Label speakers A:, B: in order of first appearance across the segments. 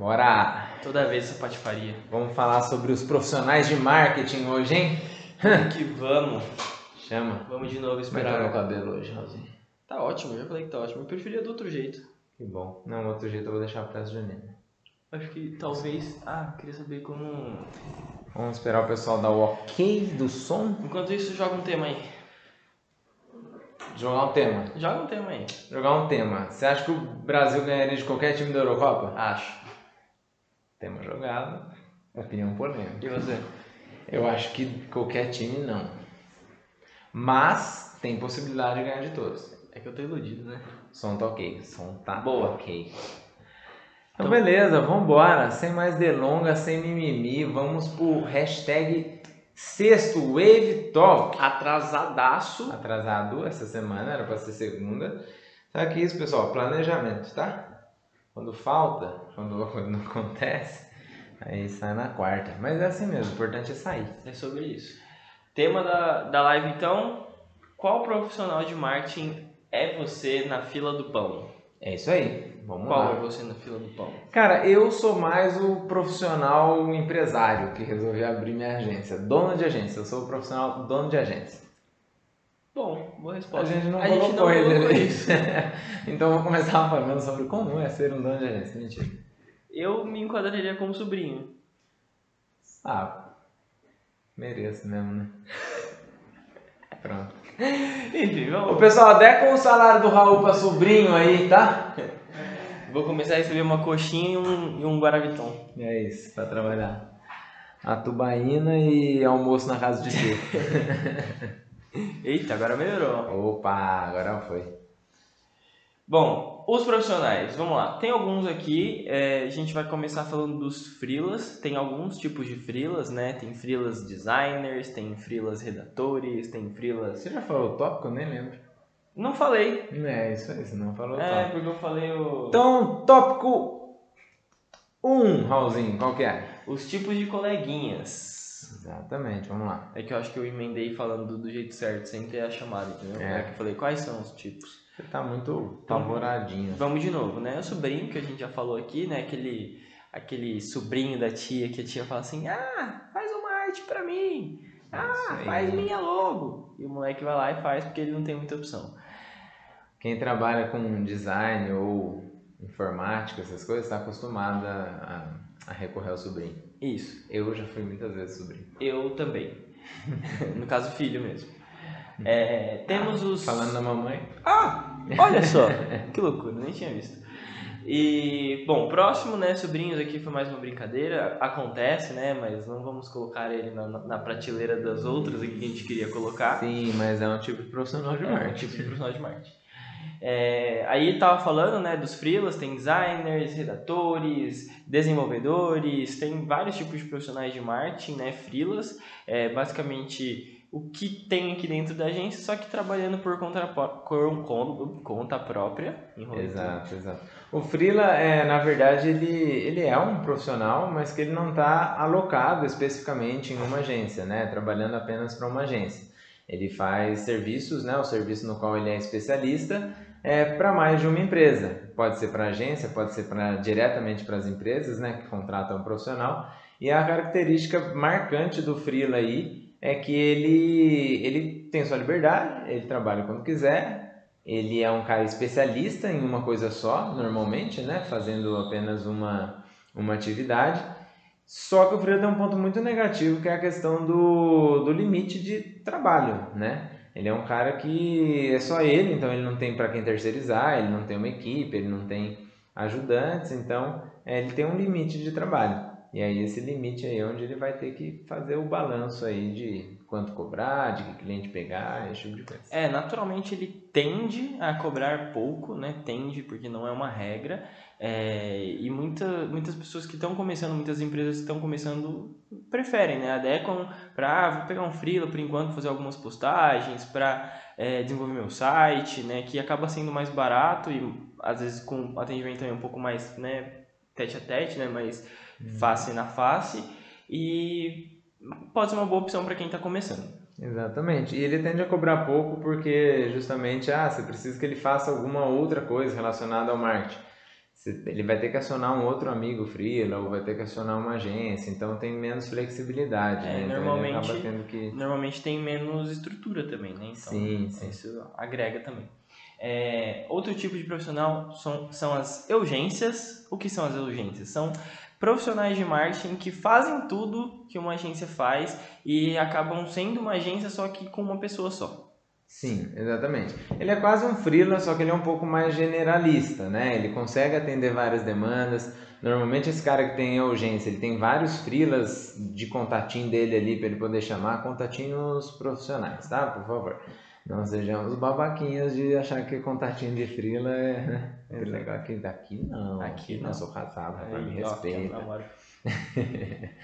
A: Bora!
B: Toda vez essa patifaria.
A: Vamos falar sobre os profissionais de marketing hoje, hein?
B: que vamos.
A: Chama.
B: Vamos de novo
A: Como é tá
B: esperar.
A: meu cabelo hoje, Raulzinho?
B: Tá ótimo, eu já falei que tá ótimo. Eu preferia do outro jeito.
A: Que bom. Não, outro jeito eu vou deixar pra essa junina.
B: Acho que talvez. Ah, queria saber como.
A: Vamos esperar o pessoal dar o ok do som.
B: Enquanto isso, joga um tema aí.
A: Jogar um tema.
B: Joga um tema aí.
A: Jogar um tema. Você acha que o Brasil ganharia de qualquer time da Eurocopa?
B: Acho.
A: Tema jogado. Opinião polêmica.
B: E você?
A: Eu acho que qualquer time não. Mas tem possibilidade de ganhar de todos.
B: É que eu tô iludido, né?
A: Som tá ok. Som tá
B: Boa.
A: ok. Então, beleza, vambora. Sem mais delongas, sem mimimi, vamos pro hashtag sexto Wave Talk.
B: Atrasadaço.
A: Atrasado essa semana, era pra ser segunda. Só que isso, pessoal, planejamento, tá? Quando falta, quando, quando não acontece, aí sai na quarta. Mas é assim mesmo, o importante é sair.
B: É sobre isso. Tema da, da live então: Qual profissional de marketing é você na fila do pão?
A: É isso aí, vamos
B: Qual
A: lá.
B: é você na fila do pão?
A: Cara, eu sou mais o profissional empresário que resolveu abrir minha agência. Dono de agência, eu sou o profissional dono de agência.
B: Bom, boa
A: A
B: resposta.
A: gente não
B: a gente
A: colocou
B: não
A: ele
B: colocou isso.
A: então vou começar falando sobre como é ser um dono de agência. Mentira.
B: Eu me enquadraria como sobrinho.
A: Ah, mereço mesmo, né? Pronto.
B: Enfim, vamos.
A: pessoal, deca o salário do Raul pra sobrinho aí, tá?
B: Vou começar a receber uma coxinha e um, e um Guaraviton.
A: É isso, pra trabalhar. A tubaína e almoço na casa de tio.
B: Eita, agora melhorou.
A: Opa, agora foi.
B: Bom, os profissionais, vamos lá. Tem alguns aqui, é, a gente vai começar falando dos freelas. Tem alguns tipos de freelas, né? Tem freelas designers, tem freelas redatores, tem freelas...
A: Você já falou o tópico? Eu nem lembro.
B: Não falei.
A: É, isso aí, você não falou o
B: É,
A: tópico.
B: porque eu falei o...
A: Então, tópico 1, um, Raulzinho, qual que é?
B: os tipos de coleguinhas.
A: Exatamente, vamos lá.
B: É que eu acho que eu emendei falando do jeito certo, sem ter a chamada, entendeu?
A: É.
B: É. que eu falei quais são os tipos.
A: Você tá muito favoradinho.
B: Vamos de novo, né? O sobrinho que a gente já falou aqui, né? Aquele, aquele sobrinho da tia que a tia fala assim: ah, faz uma arte pra mim. Ah,
A: Isso aí.
B: faz minha logo. E o moleque vai lá e faz porque ele não tem muita opção.
A: Quem trabalha com design ou informática, essas coisas, está acostumado a, a recorrer ao sobrinho.
B: Isso.
A: Eu já fui muitas vezes sobrinho.
B: Eu também. no caso, filho mesmo. É, temos os.
A: Falando da mamãe,
B: Ah, olha só, que loucura, nem tinha visto. E, bom, próximo, né, sobrinhos aqui foi mais uma brincadeira, acontece, né, mas não vamos colocar ele na, na prateleira das outras aqui que a gente queria colocar.
A: sim, mas é um tipo de profissional de
B: É, um
A: marketing.
B: tipo de profissional de marketing. É, aí tava falando, né, dos freelas, tem designers, redatores, desenvolvedores, tem vários tipos de profissionais de marketing, né, freelas, é basicamente o que tem aqui dentro da agência, só que trabalhando por conta, por con- conta própria.
A: Exato, exato. O Freela, é, na verdade, ele, ele é um profissional, mas que ele não está alocado especificamente em uma agência, né? Trabalhando apenas para uma agência. Ele faz serviços, né? O serviço no qual ele é especialista é para mais de uma empresa. Pode ser para agência, pode ser pra, diretamente para as empresas, né? Que contratam um profissional. E a característica marcante do Freela aí é que ele, ele tem sua liberdade, ele trabalha quando quiser, ele é um cara especialista em uma coisa só, normalmente, né? Fazendo apenas uma, uma atividade. Só que o Freire tem um ponto muito negativo, que é a questão do, do limite de trabalho, né? Ele é um cara que é só ele, então ele não tem para quem terceirizar, ele não tem uma equipe, ele não tem ajudantes, então é, ele tem um limite de trabalho. E aí esse limite aí é onde ele vai ter que fazer o balanço aí de quanto cobrar, de que cliente pegar, esse tipo de coisa.
B: É, naturalmente ele tende a cobrar pouco, né? Tende, porque não é uma regra. É, e muita, muitas pessoas que estão começando, muitas empresas que estão começando, preferem, né? Adequam para, ah, vou pegar um freela por enquanto, fazer algumas postagens, para desenvolver meu site, né? Que acaba sendo mais barato e às vezes com atendimento também um pouco mais, né? Tete a tete, né? Mais face na face. E pode ser uma boa opção para quem está começando.
A: Exatamente. E ele tende a cobrar pouco porque justamente, ah, você precisa que ele faça alguma outra coisa relacionada ao marketing. Ele vai ter que acionar um outro amigo freela ou vai ter que acionar uma agência, então tem menos flexibilidade,
B: É,
A: né? Então
B: normalmente-
A: tendo que...
B: Normalmente tem menos estrutura também, né? Então,
A: Sim, sim.
B: isso agrega também. É, outro tipo de profissional são, são as urgências. O que são as urgências? São profissionais de marketing que fazem tudo que uma agência faz e acabam sendo uma agência só que com uma pessoa só.
A: Sim, exatamente. Ele é quase um freela, só que ele é um pouco mais generalista, né? Ele consegue atender várias demandas. Normalmente esse cara que tem urgência, ele tem vários freelas de contatinho dele ali para ele poder chamar contatinhos profissionais, tá? Por favor. Não sejamos babaquinhas de achar que contatinho de freela é, é legal aqui daqui não.
B: Aqui
A: não
B: não.
A: sou casado, me
B: ó,
A: respeita.
B: namoro.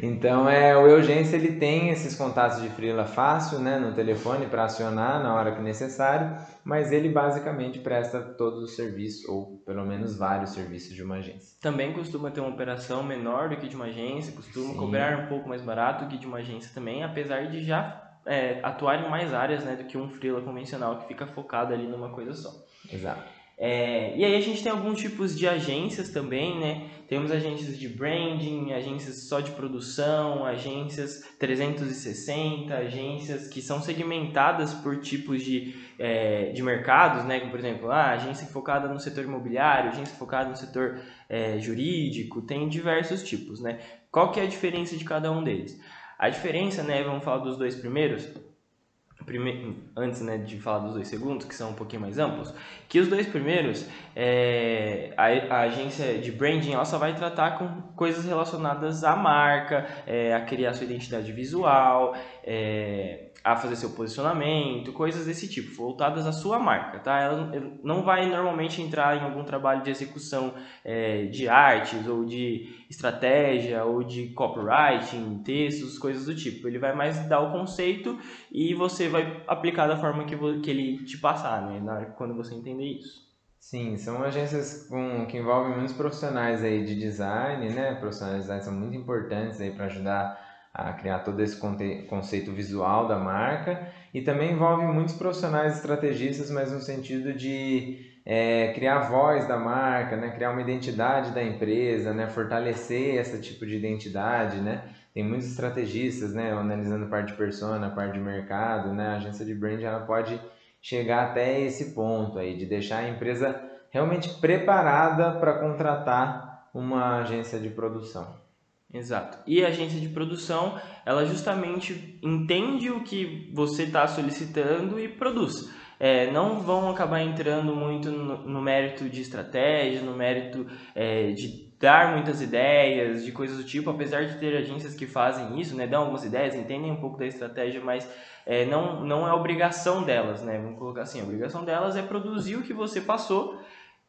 A: Então, é, o Urgência ele tem esses contatos de freela fácil, né, no telefone para acionar na hora que necessário, mas ele basicamente presta todos os serviços ou pelo menos vários serviços de uma agência.
B: Também costuma ter uma operação menor do que de uma agência, costuma
A: Sim.
B: cobrar um pouco mais barato do que de uma agência também, apesar de já é, atuar em mais áreas né, do que um freela convencional que fica focado ali numa coisa só.
A: Exato.
B: É, e aí a gente tem alguns tipos de agências também, né? Temos agências de branding, agências só de produção, agências 360, agências que são segmentadas por tipos de, é, de mercados, né? Por exemplo, ah, agência focada no setor imobiliário, agência focada no setor é, jurídico, tem diversos tipos, né? Qual que é a diferença de cada um deles? A diferença, né? Vamos falar dos dois primeiros. Antes né, de falar dos dois segundos, que são um pouquinho mais amplos, que os dois primeiros, é, a, a agência de branding ela só vai tratar com coisas relacionadas à marca, é, a criar sua identidade visual, é, a fazer seu posicionamento, coisas desse tipo, voltadas à sua marca, tá? Ela não vai normalmente entrar em algum trabalho de execução é, de artes ou de estratégia ou de copywriting, textos, coisas do tipo. Ele vai mais dar o conceito e você vai aplicar da forma que, que ele te passar, né? Na quando você entender isso.
A: Sim, são agências com, que envolvem muitos profissionais aí de design, né? Profissionais de design são muito importantes aí para ajudar a criar todo esse conceito visual da marca e também envolve muitos profissionais estrategistas, mas no sentido de é, criar a voz da marca, né? Criar uma identidade da empresa, né? Fortalecer esse tipo de identidade, né? Tem muitos estrategistas, né? Analisando parte de persona, parte de mercado, né? A agência de brand ela pode chegar até esse ponto aí, de deixar a empresa realmente preparada para contratar uma agência de produção.
B: Exato. E a agência de produção, ela justamente entende o que você está solicitando e produz. É, não vão acabar entrando muito no, no mérito de estratégia, no mérito é, de dar muitas ideias, de coisas do tipo, apesar de ter agências que fazem isso, né, dão algumas ideias, entendem um pouco da estratégia, mas é, não, não é obrigação delas, né? Vamos colocar assim, a obrigação delas é produzir o que você passou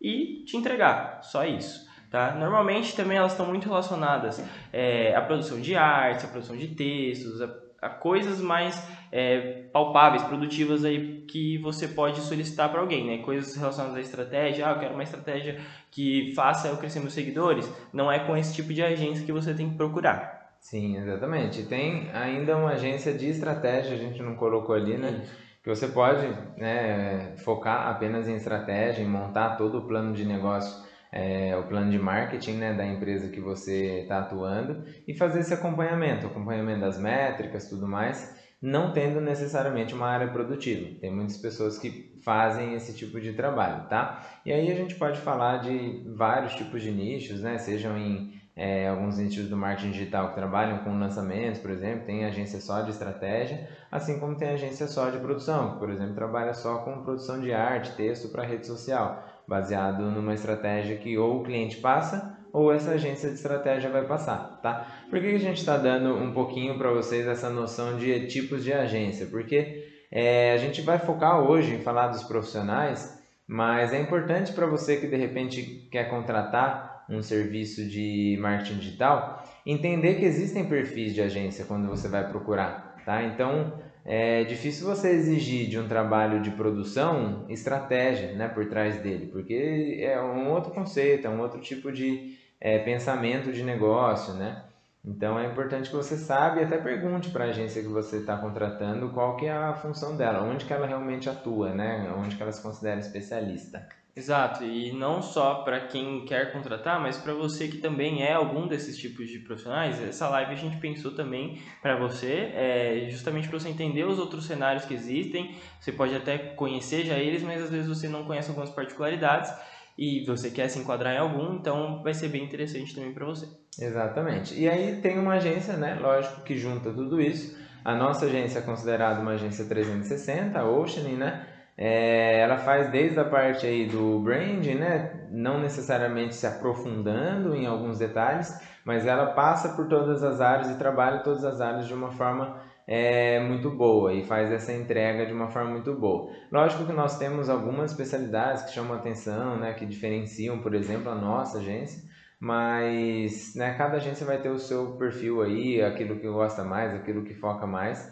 B: e te entregar, só isso. Tá? Normalmente também elas estão muito relacionadas é, à produção de arte, à produção de textos, a, a coisas mais é, palpáveis, produtivas aí que você pode solicitar para alguém, né? Coisas relacionadas à estratégia, ah, eu quero uma estratégia que faça eu crescer meus seguidores. Não é com esse tipo de agência que você tem que procurar.
A: Sim, exatamente. Tem ainda uma agência de estratégia, a gente não colocou ali, né? Que você pode né, focar apenas em estratégia, em montar todo o plano de negócio, é, o plano de marketing né, da empresa que você está atuando e fazer esse acompanhamento, acompanhamento das métricas, tudo mais, não tendo necessariamente uma área produtiva. Tem muitas pessoas que fazem esse tipo de trabalho, tá? E aí a gente pode falar de vários tipos de nichos, né? Sejam em é, alguns nichos do marketing digital que trabalham com lançamentos, por exemplo, tem agência só de estratégia, assim como tem agência só de produção, que, por exemplo, trabalha só com produção de arte, texto para rede social, baseado numa estratégia que ou o cliente passa ou essa agência de estratégia vai passar, tá? Por que a gente está dando um pouquinho para vocês essa noção de tipos de agência? Porque é, a gente vai focar hoje em falar dos profissionais, mas é importante para você que de repente quer contratar um serviço de marketing digital, entender que existem perfis de agência quando você vai procurar, tá? Então, é difícil você exigir de um trabalho de produção estratégia, né, por trás dele, porque é um outro conceito, é um outro tipo de é, pensamento de negócio, né? Então é importante que você saiba e até pergunte para a agência que você está contratando qual que é a função dela, onde que ela realmente atua, né? Onde que ela se considera especialista.
B: Exato, e não só para quem quer contratar, mas para você que também é algum desses tipos de profissionais. Essa live a gente pensou também para você, é, justamente para você entender os outros cenários que existem. Você pode até conhecer já eles, mas às vezes você não conhece algumas particularidades e você quer se enquadrar em algum, então vai ser bem interessante também para você.
A: Exatamente. E aí tem uma agência, né, lógico, que junta tudo isso. A nossa agência é considerada uma agência 360, a Ocean, né? É, ela faz desde a parte aí do branding, né? não necessariamente se aprofundando em alguns detalhes, mas ela passa por todas as áreas e trabalha todas as áreas de uma forma é, muito boa e faz essa entrega de uma forma muito boa. Lógico que nós temos algumas especialidades que chamam atenção, né? que diferenciam, por exemplo, a nossa agência, mas né, cada agência vai ter o seu perfil aí, aquilo que gosta mais, aquilo que foca mais.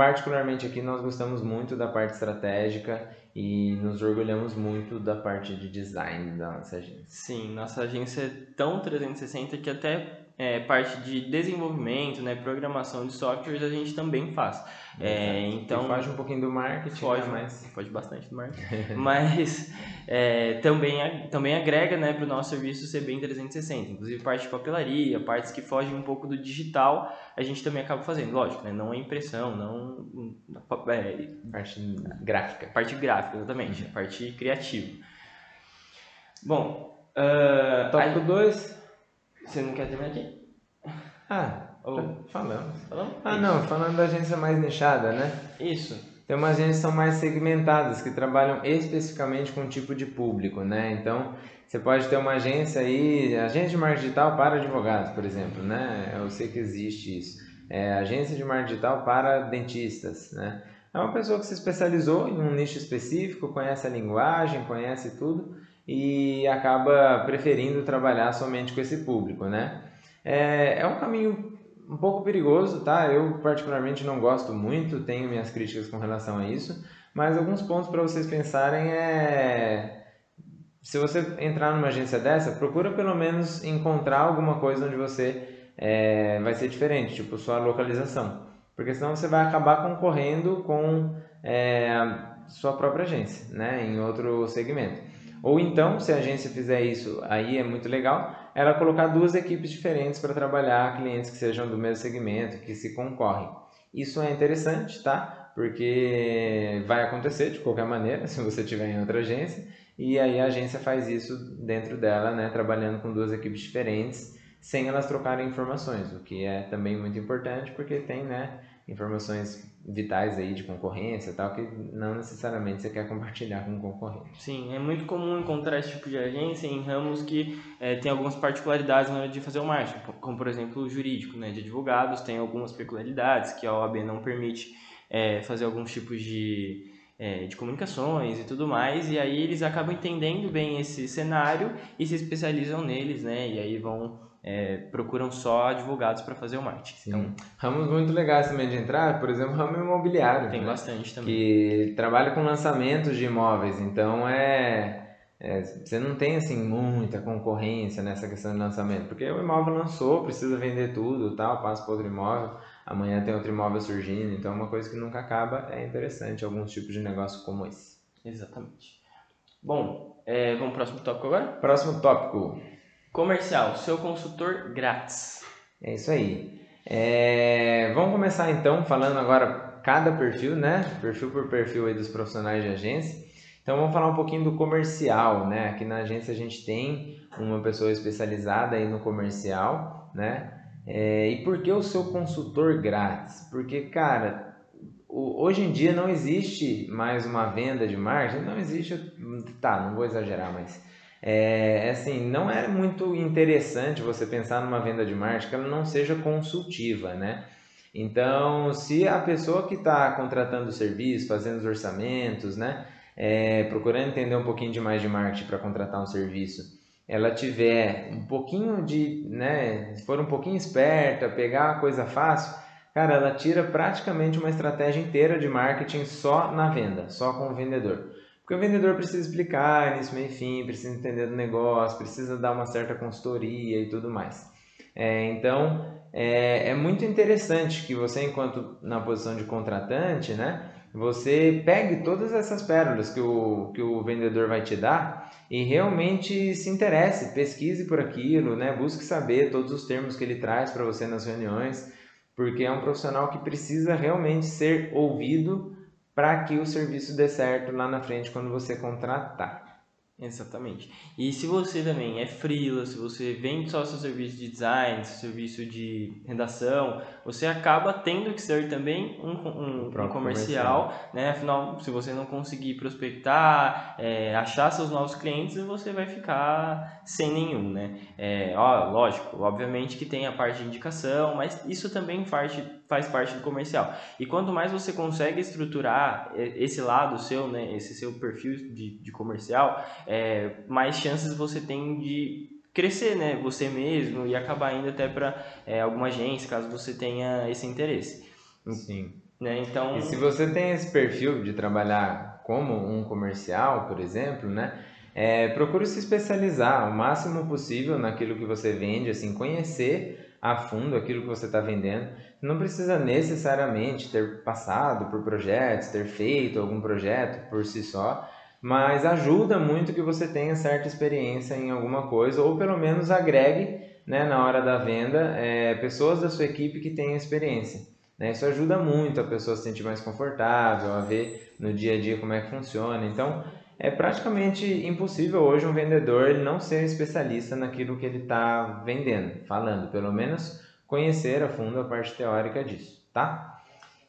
A: Particularmente aqui nós gostamos muito da parte estratégica e nos orgulhamos muito da parte de design da nossa agência.
B: Sim, nossa agência é tão 360 que até é, parte de desenvolvimento, né, programação de softwares a gente também faz. É, então
A: e foge um pouquinho do marketing,
B: foge,
A: né, mas
B: foge bastante do marketing, mas é, também também agrega, né, para o nosso serviço ser bem 360. Inclusive parte de papelaria, partes que fogem um pouco do digital, a gente também acaba fazendo. Lógico, né, não é impressão, não
A: é, parte gráfica,
B: parte gráfica, exatamente, uhum. parte criativa. Bom, uh,
A: tópico 2
B: você não quer terminar aqui?
A: Ah, Ou... falamos.
B: Falamos?
A: Ah, Isso. não, falando da agência mais nichada, né?
B: Isso.
A: Tem umas agências que são mais segmentadas, que trabalham especificamente com um tipo de público, né? Então, você pode ter uma agência aí, agência de marketing digital para advogados, por exemplo, né? Eu sei que existe isso. É, agência de marketing digital para dentistas, né? É uma pessoa que se especializou em um nicho específico, conhece a linguagem, conhece tudo e acaba preferindo trabalhar somente com esse público, né? É, é um caminho um pouco perigoso, tá? Eu particularmente não gosto muito, tenho minhas críticas com relação a isso, mas alguns pontos para vocês pensarem é se você entrar numa agência dessa, procura pelo menos encontrar alguma coisa onde você é, vai ser diferente, tipo sua localização, porque senão você vai acabar concorrendo com é, sua própria agência, né, em outro segmento. Ou então, se a agência fizer isso, aí é muito legal, ela colocar duas equipes diferentes para trabalhar clientes que sejam do mesmo segmento, que se concorrem. Isso é interessante, tá? Porque vai acontecer de qualquer maneira, se você tiver em outra agência, e aí a agência faz isso dentro dela, né, trabalhando com duas equipes diferentes, sem elas trocarem informações, o que é também muito importante, porque tem, né, informações vitais aí de concorrência tal que não necessariamente você quer compartilhar com o concorrente.
B: Sim, é muito comum encontrar esse tipo de agência em ramos que é, tem algumas particularidades na hora de fazer o marketing, como por exemplo o jurídico, né, de advogados tem algumas peculiaridades que a OAB não permite é, fazer alguns tipos de é, de comunicações e tudo mais, e aí eles acabam entendendo bem esse cenário e se especializam neles, né, e aí vão é, procuram só advogados para fazer o marketing.
A: Sim. Então, ramos muito legais também de entrar, por exemplo, ramo imobiliário.
B: Tem né? bastante também.
A: Que trabalha com lançamentos de imóveis, então é, é, você não tem assim muita concorrência nessa questão de lançamento, porque o imóvel lançou, precisa vender tudo, tal, passa para outro imóvel, amanhã tem outro imóvel surgindo, então é uma coisa que nunca acaba, é interessante alguns tipos de negócio como esse.
B: Exatamente. Bom, é, vamos para o próximo tópico agora?
A: Próximo tópico.
B: Comercial, seu consultor grátis.
A: É isso aí. É, vamos começar então falando agora cada perfil, né? Perfil por perfil aí dos profissionais de agência. Então vamos falar um pouquinho do comercial, né? Aqui na agência a gente tem uma pessoa especializada aí no comercial, né? É, e por que o seu consultor grátis? Porque, cara, o, hoje em dia não existe mais uma venda de margem, não existe, tá, não vou exagerar, mas é, é, assim, não é muito interessante você pensar numa venda de marketing que ela não seja consultiva, né? Então, se a pessoa que está contratando o serviço, fazendo os orçamentos, né, é, procurando entender um pouquinho de mais de marketing para contratar um serviço, ela tiver um pouquinho de, né, for um pouquinho esperta, pegar a coisa fácil, cara, ela tira praticamente uma estratégia inteira de marketing só na venda, só com o vendedor. Porque o vendedor precisa explicar início, meio e fim, precisa entender do negócio, precisa dar uma certa consultoria e tudo mais. É, então, é, é, muito interessante que você, enquanto na posição de contratante, né, você pegue todas essas pérolas que o, que o vendedor vai te dar e realmente se interesse, pesquise por aquilo, né? busque saber todos os termos que ele traz para você nas reuniões, porque é um profissional que precisa realmente ser ouvido para que o serviço dê certo lá na frente quando você contratar.
B: Exatamente. E se você também é freela, se você vende só seu serviço de design, seu serviço de redação, você acaba tendo que ser também um, um, um comercial, comercial, né? Afinal, se você não conseguir prospectar, é, achar seus novos clientes, você vai ficar sem nenhum, né? É, ó, lógico, obviamente que tem a parte de indicação, mas isso também faz, faz parte do comercial. E quanto mais você consegue estruturar esse lado seu, né? Esse seu perfil de, de comercial, é, mais chances você tem de crescer, né? Você mesmo e acabar indo até para é, alguma agência, caso você tenha esse interesse.
A: Sim.
B: Né? Então...
A: E se você tem esse perfil de trabalhar como um comercial, por exemplo, né? É, procure se especializar o máximo possível naquilo que você vende, assim, conhecer a fundo aquilo que você está vendendo. Não precisa necessariamente ter passado por projetos, ter feito algum projeto por si só, mas ajuda muito que você tenha certa experiência em alguma coisa, ou pelo menos agregue né, na hora da venda é, pessoas da sua equipe que tenham experiência. Né? Isso ajuda muito a pessoa se sentir mais confortável, a ver no dia a dia como é que funciona. Então, é praticamente impossível hoje um vendedor não ser especialista naquilo que ele está vendendo, falando, pelo menos conhecer a fundo a parte teórica disso, tá?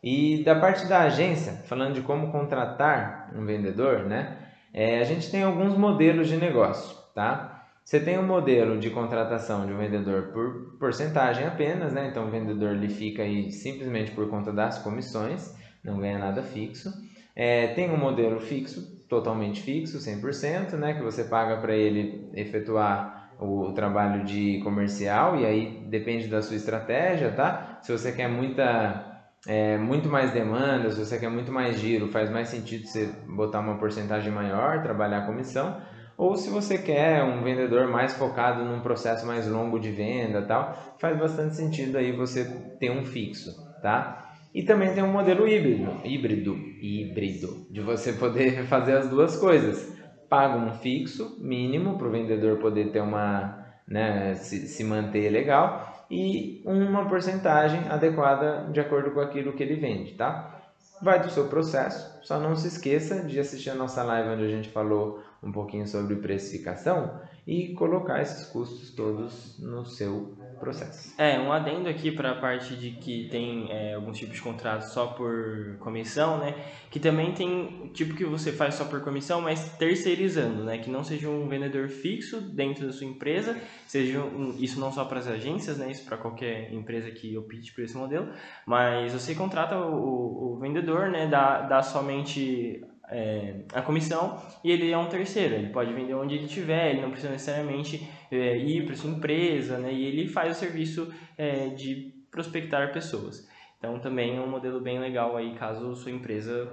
A: E da parte da agência, falando de como contratar um vendedor, né? É, a gente tem alguns modelos de negócio, tá? Você tem um modelo de contratação de um vendedor por porcentagem apenas, né? Então o vendedor ele fica aí simplesmente por conta das comissões, não ganha nada fixo. É, tem um modelo fixo, totalmente fixo, 100%, né? Que você paga para ele efetuar o, trabalho de comercial e aí depende da sua estratégia, tá? Se você quer muita é, muito mais demanda, se você quer muito mais giro, faz mais sentido você botar uma porcentagem maior, trabalhar a comissão. Ou se você quer um vendedor mais focado num processo mais longo de venda tal, faz bastante sentido aí você ter um fixo, tá? E também tem um modelo híbrido, híbrido, híbrido, de você poder fazer as duas coisas. Paga um fixo mínimo para o vendedor poder ter uma, né, se, se manter legal e uma porcentagem adequada de acordo com aquilo que ele vende, tá? Vai do seu processo, só não se esqueça de assistir a nossa live onde a gente falou um pouquinho sobre precificação e colocar esses custos todos no seu processo.
B: É, um adendo aqui para a parte de que tem é, alguns tipos de contratos só por comissão, né? Que também tem tipo que você faz só por comissão, mas terceirizando, né? Que não seja um vendedor fixo dentro da sua empresa, seja um, isso não só para as agências, né? Isso para qualquer empresa que opte por esse modelo, mas você contrata o, o vendedor, né? Dá, dá somente é, a comissão e ele é um terceiro, ele pode vender onde ele estiver, ele não precisa necessariamente é, ir para sua empresa, né? E ele faz o serviço é, de prospectar pessoas. Então também é um modelo bem legal aí caso sua empresa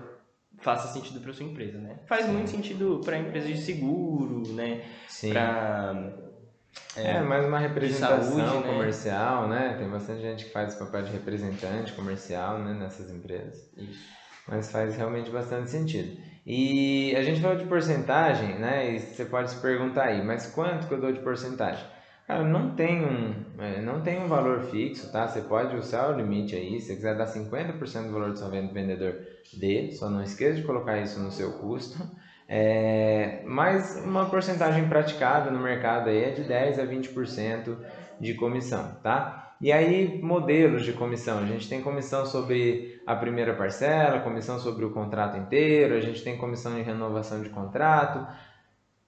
B: faça sentido para sua empresa, né? Faz Sim. muito sentido para empresas de seguro, né?
A: Para é, é, mais uma representação saúde, né? comercial, né? Tem bastante gente que faz o papel de representante comercial, né, nessas empresas. Isso mas faz realmente bastante sentido. E a gente falou de porcentagem, né? E você pode se perguntar aí, mas quanto que eu dou de porcentagem? Cara, não tem um, é, não tem um valor fixo, tá? Você pode usar o limite aí, se você quiser dar 50% do valor do seu vendedor, dê, só não esqueça de colocar isso no seu custo. É, mas uma porcentagem praticada no mercado aí é de 10 a 20% de comissão, tá? E aí, modelos de comissão. A gente tem comissão sobre a primeira parcela, comissão sobre o contrato inteiro, a gente tem comissão de renovação de contrato.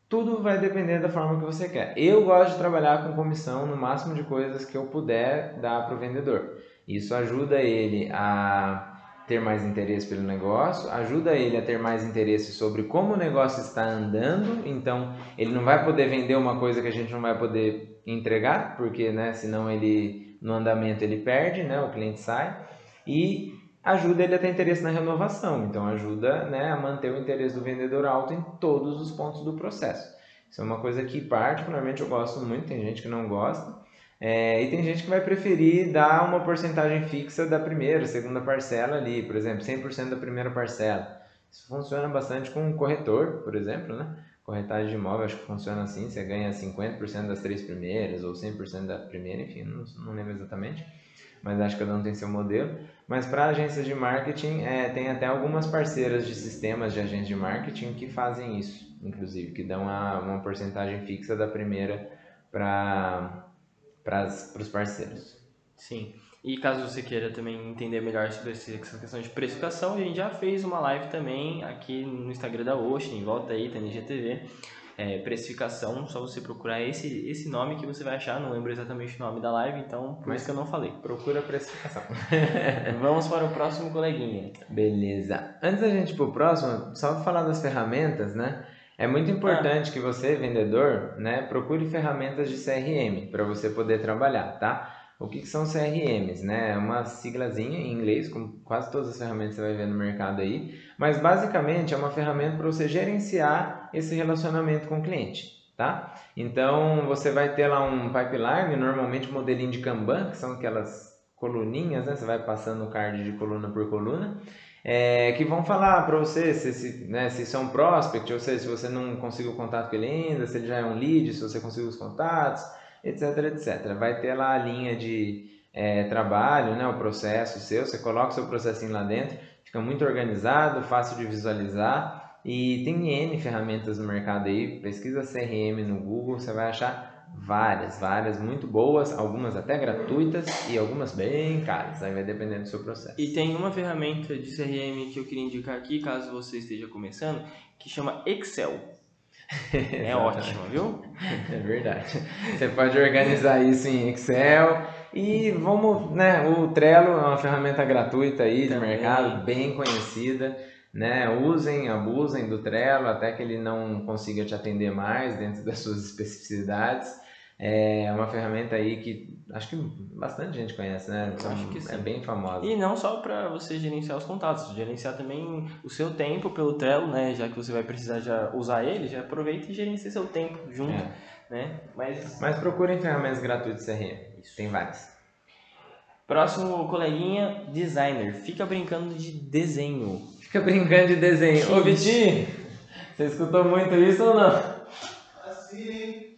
A: Tudo vai depender da forma que você quer. Eu gosto de trabalhar com comissão no máximo de coisas que eu puder dar para o vendedor. Isso ajuda ele a ter mais interesse pelo negócio, ajuda ele a ter mais interesse sobre como o negócio está andando, então ele não vai poder vender uma coisa que a gente não vai poder entregar, porque né, senão ele no andamento ele perde, né, o cliente sai, e ajuda ele a ter interesse na renovação, então ajuda né, a manter o interesse do vendedor alto em todos os pontos do processo. Isso é uma coisa que particularmente eu gosto muito, tem gente que não gosta, É, e tem gente que vai preferir dar uma porcentagem fixa da primeira, segunda parcela ali, por exemplo, 100% da primeira parcela. Isso funciona bastante com um corretor, por exemplo, né? Corretagem de imóvel acho que funciona assim, você ganha 50% das três primeiras ou 100% da primeira, enfim, não, não lembro exatamente, mas acho que cada um tem seu modelo. Mas para agências de marketing, é, tem até algumas parceiras de sistemas de agências de marketing que fazem isso, inclusive, que dão uma, uma porcentagem fixa da primeira para os parceiros.
B: Sim. E caso você queira também entender melhor sobre essa questão de precificação, a gente já fez uma live também aqui no Instagram da Ocean, volta aí, TNGTV. É, precificação, só você procurar esse, esse nome que você vai achar, não lembro exatamente o nome da live, então por Mas isso que eu não falei.
A: Procura precificação.
B: Vamos para o próximo coleguinha.
A: Beleza. Antes da gente ir pro próximo, só falar das ferramentas, né? É muito importante ah. que você, vendedor, né, procure ferramentas de CRM para você poder trabalhar, tá? O que, que são CRMs? Né? É uma siglazinha em inglês, como quase todas as ferramentas que você vai ver no mercado aí, mas basicamente é uma ferramenta para você gerenciar esse relacionamento com o cliente. Tá? Então você vai ter lá um pipeline, normalmente modelinho de Kanban, que são aquelas coluninhas, né? você vai passando o card de coluna por coluna, é, que vão falar para você se, se, né, se isso é um prospect, ou seja, se você não conseguiu o contato com ele ainda, se ele já é um lead, se você conseguiu os contatos, etc, etc. Vai ter lá a linha de é, trabalho, né, o processo seu, você coloca o seu processinho lá dentro, fica muito organizado, fácil de visualizar e tem N ferramentas no mercado aí, pesquisa CRM no Google, você vai achar Várias, várias, muito boas, algumas até gratuitas e algumas bem caras, aí vai dependendo do seu processo.
B: E tem uma ferramenta de CRM que eu queria indicar aqui, caso você esteja começando, que chama Excel. é ótimo, viu?
A: É verdade. Você pode organizar isso em Excel e vamos, né, o Trello é uma ferramenta gratuita aí de Também. mercado, bem conhecida né? Usem, abusem do Trello até que ele não consiga te atender mais dentro das suas especificidades. É uma ferramenta aí que acho que bastante gente conhece, né? Então, acho que é sim. É bem famosa.
B: E não só para você gerenciar os contatos, gerenciar também o seu tempo pelo Trello, né? Já que você vai precisar já usar ele, já aproveita e gerencie seu tempo junto, é. né?
A: Mas... Mas procurem ferramentas gratuitas CRM. Isso. Tem várias.
B: Próximo coleguinha, designer. Fica brincando de desenho.
A: Fica brincando de desenho. Ô, Vitinho, você escutou muito isso ou não? Assim.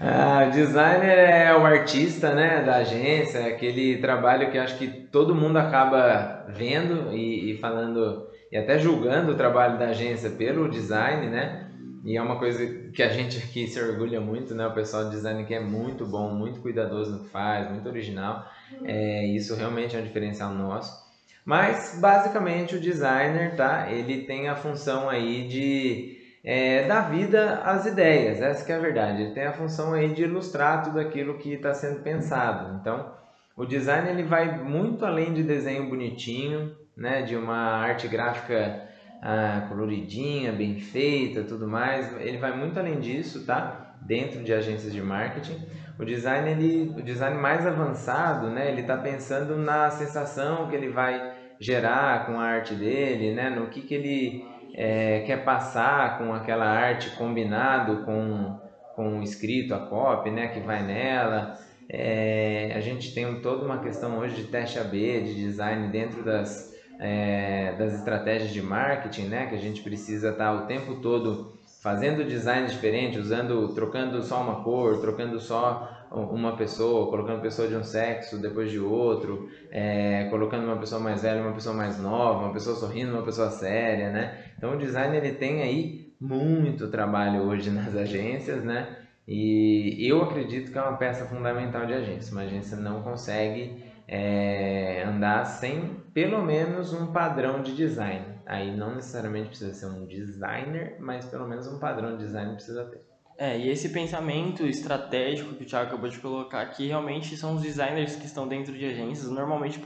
A: Ah, designer é o artista, né, da agência, é aquele trabalho que acho que todo mundo acaba vendo e, e falando e até julgando o trabalho da agência pelo design, né? E é uma coisa que a gente aqui se orgulha muito, né? O pessoal de design que é muito bom, muito cuidadoso no que faz, muito original. É, isso realmente é um diferencial nosso. Mas basicamente o designer, tá? Ele tem a função aí de é, dar vida às ideias, essa que é a verdade. Ele tem a função aí de ilustrar tudo aquilo que está sendo pensado. Então, o design ele vai muito além de desenho bonitinho, né? De uma arte gráfica ah, coloridinha, bem feita, tudo mais. Ele vai muito além disso, tá? Dentro de agências de marketing. O design, ele, o design mais avançado, né? Ele está pensando na sensação que ele vai gerar com a arte dele, né? No que, que ele é, quer passar com aquela arte combinado com, com o escrito, a copy, né? Que vai nela. É, a gente tem toda uma questão hoje de teste AB, de design dentro das, é, das estratégias de marketing, né? Que a gente precisa estar o tempo todo fazendo design diferente, usando, trocando só uma cor, trocando só uma pessoa, colocando pessoa de um sexo depois de outro, é, colocando uma pessoa mais velha, uma pessoa mais nova, uma pessoa sorrindo, uma pessoa séria, né? Então o design ele tem aí muito trabalho hoje nas agências, né? E eu acredito que é uma peça fundamental de agência. Uma agência não consegue é, andar sem pelo menos um padrão de design. Aí não necessariamente precisa ser um designer, mas pelo menos um padrão de design precisa ter.
B: É, e esse pensamento estratégico que o Thiago acabou de colocar aqui, realmente são os designers que estão dentro de agências, normalmente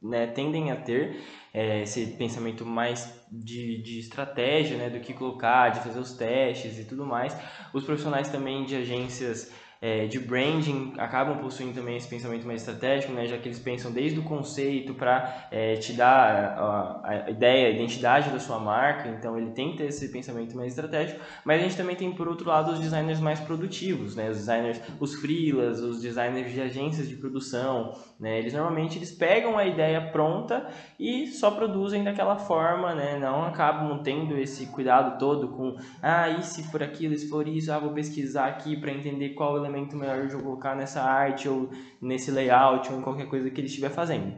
B: né, tendem a ter é, esse pensamento mais de, de estratégia, né, do que colocar, de fazer os testes e tudo mais. Os profissionais também de agências é, de branding acabam possuindo também esse pensamento mais estratégico, né, já que eles pensam desde o conceito para é, te dar a, a, ideia, a identidade da sua marca, então ele tem que ter esse pensamento mais estratégico, mas a gente também tem por outro lado os designers mais produtivos, né, os designers, os freelas, os designers de agências de produção, né, eles normalmente eles pegam a ideia pronta e só produzem daquela forma, né, não acabam tendo esse cuidado todo com, ah, e se for aquilo, se for isso, ah, vou pesquisar aqui para entender qual elemento melhor de eu colocar nessa arte ou nesse layout ou em qualquer coisa que ele estiver fazendo.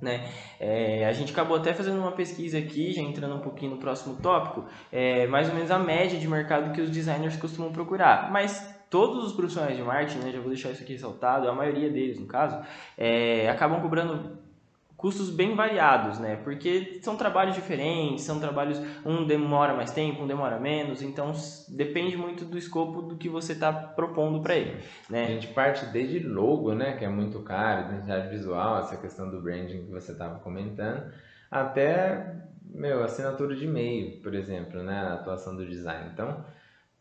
B: Né? É, a gente acabou até fazendo uma pesquisa aqui, já entrando um pouquinho no próximo tópico, é, mais ou menos a média de mercado que os designers costumam procurar. Mas todos os profissionais de marketing, né, já vou deixar isso aqui ressaltado, a maioria deles no caso, é, acabam cobrando custos bem variados, né? Porque são trabalhos diferentes, são trabalhos um demora mais tempo, um demora menos, então depende muito do escopo do que você está propondo para ele, né?
A: A gente parte desde logo, né, que é muito caro, identidade visual, essa questão do branding que você estava comentando, até meu assinatura de e-mail, por exemplo, né, a atuação do design. Então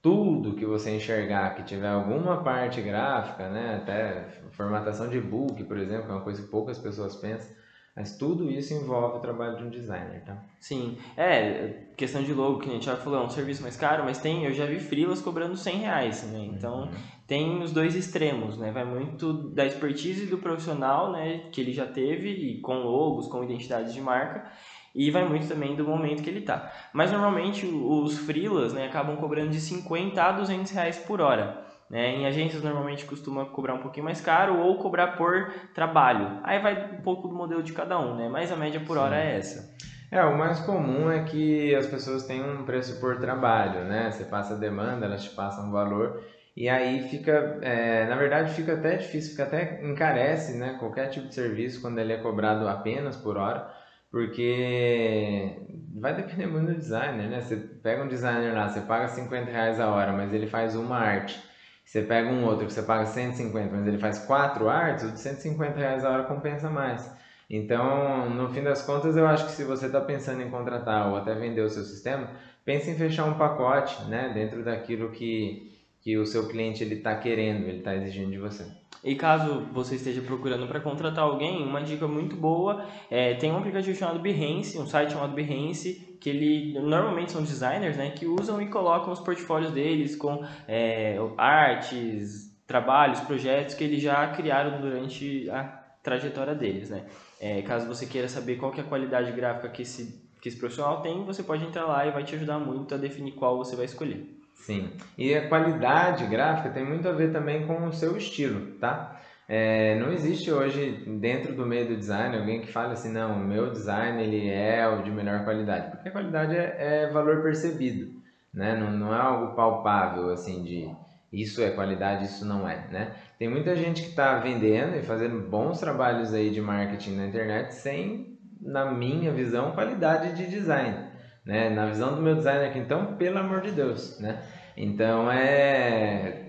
A: tudo que você enxergar que tiver alguma parte gráfica, né, até formatação de book, por exemplo, é uma coisa que poucas pessoas pensam mas tudo isso envolve o trabalho de um designer, tá?
B: Sim. É, questão de logo, que a gente já falou, é um serviço mais caro, mas tem, eu já vi freelas cobrando 100 reais, né? Então, uhum. tem os dois extremos, né? Vai muito da expertise do profissional, né? Que ele já teve, e com logos, com identidade de marca, e vai muito também do momento que ele tá. Mas, normalmente, os freelas, né? Acabam cobrando de 50 a 200 reais por hora. Né? Em agências normalmente costuma cobrar um pouquinho mais caro ou cobrar por trabalho. Aí vai um pouco do modelo de cada um, né? Mas a média por Sim. hora é essa.
A: É, o mais comum é que as pessoas têm um preço por trabalho, né? Você passa a demanda, elas te passam um valor e aí fica, é, na verdade fica até difícil, fica até encarece, né? Qualquer tipo de serviço quando ele é cobrado apenas por hora, porque vai depender muito do designer, né? Você pega um designer lá, você paga 50 reais a hora, mas ele faz uma arte você pega um outro que você paga 150, mas ele faz quatro artes, o de 150 reais a hora compensa mais. Então, no fim das contas, eu acho que se você está pensando em contratar ou até vender o seu sistema, pense em fechar um pacote né, dentro daquilo que, que o seu cliente está querendo, ele está exigindo de você.
B: E caso você esteja procurando para contratar alguém, uma dica muito boa é tem um aplicativo chamado Behance, um site chamado Behance, que ele normalmente são designers, né, que usam e colocam os portfólios deles com é, artes, trabalhos, projetos que eles já criaram durante a trajetória deles, né. É, caso você queira saber qual que é a qualidade gráfica que esse que esse profissional tem, você pode entrar lá e vai te ajudar muito a definir qual você vai escolher.
A: Sim. E a qualidade gráfica tem muito a ver também com o seu estilo, tá? É, não existe hoje dentro do meio do design alguém que fale assim, não, o meu design ele é o de melhor qualidade, porque a qualidade é, é valor percebido, né? Não, não é algo palpável assim de isso é qualidade, isso não é, né? Tem muita gente que está vendendo e fazendo bons trabalhos aí de marketing na internet sem, na minha visão, qualidade de design né? Na visão do meu designer aqui, então, pelo amor de Deus, né? Então, é...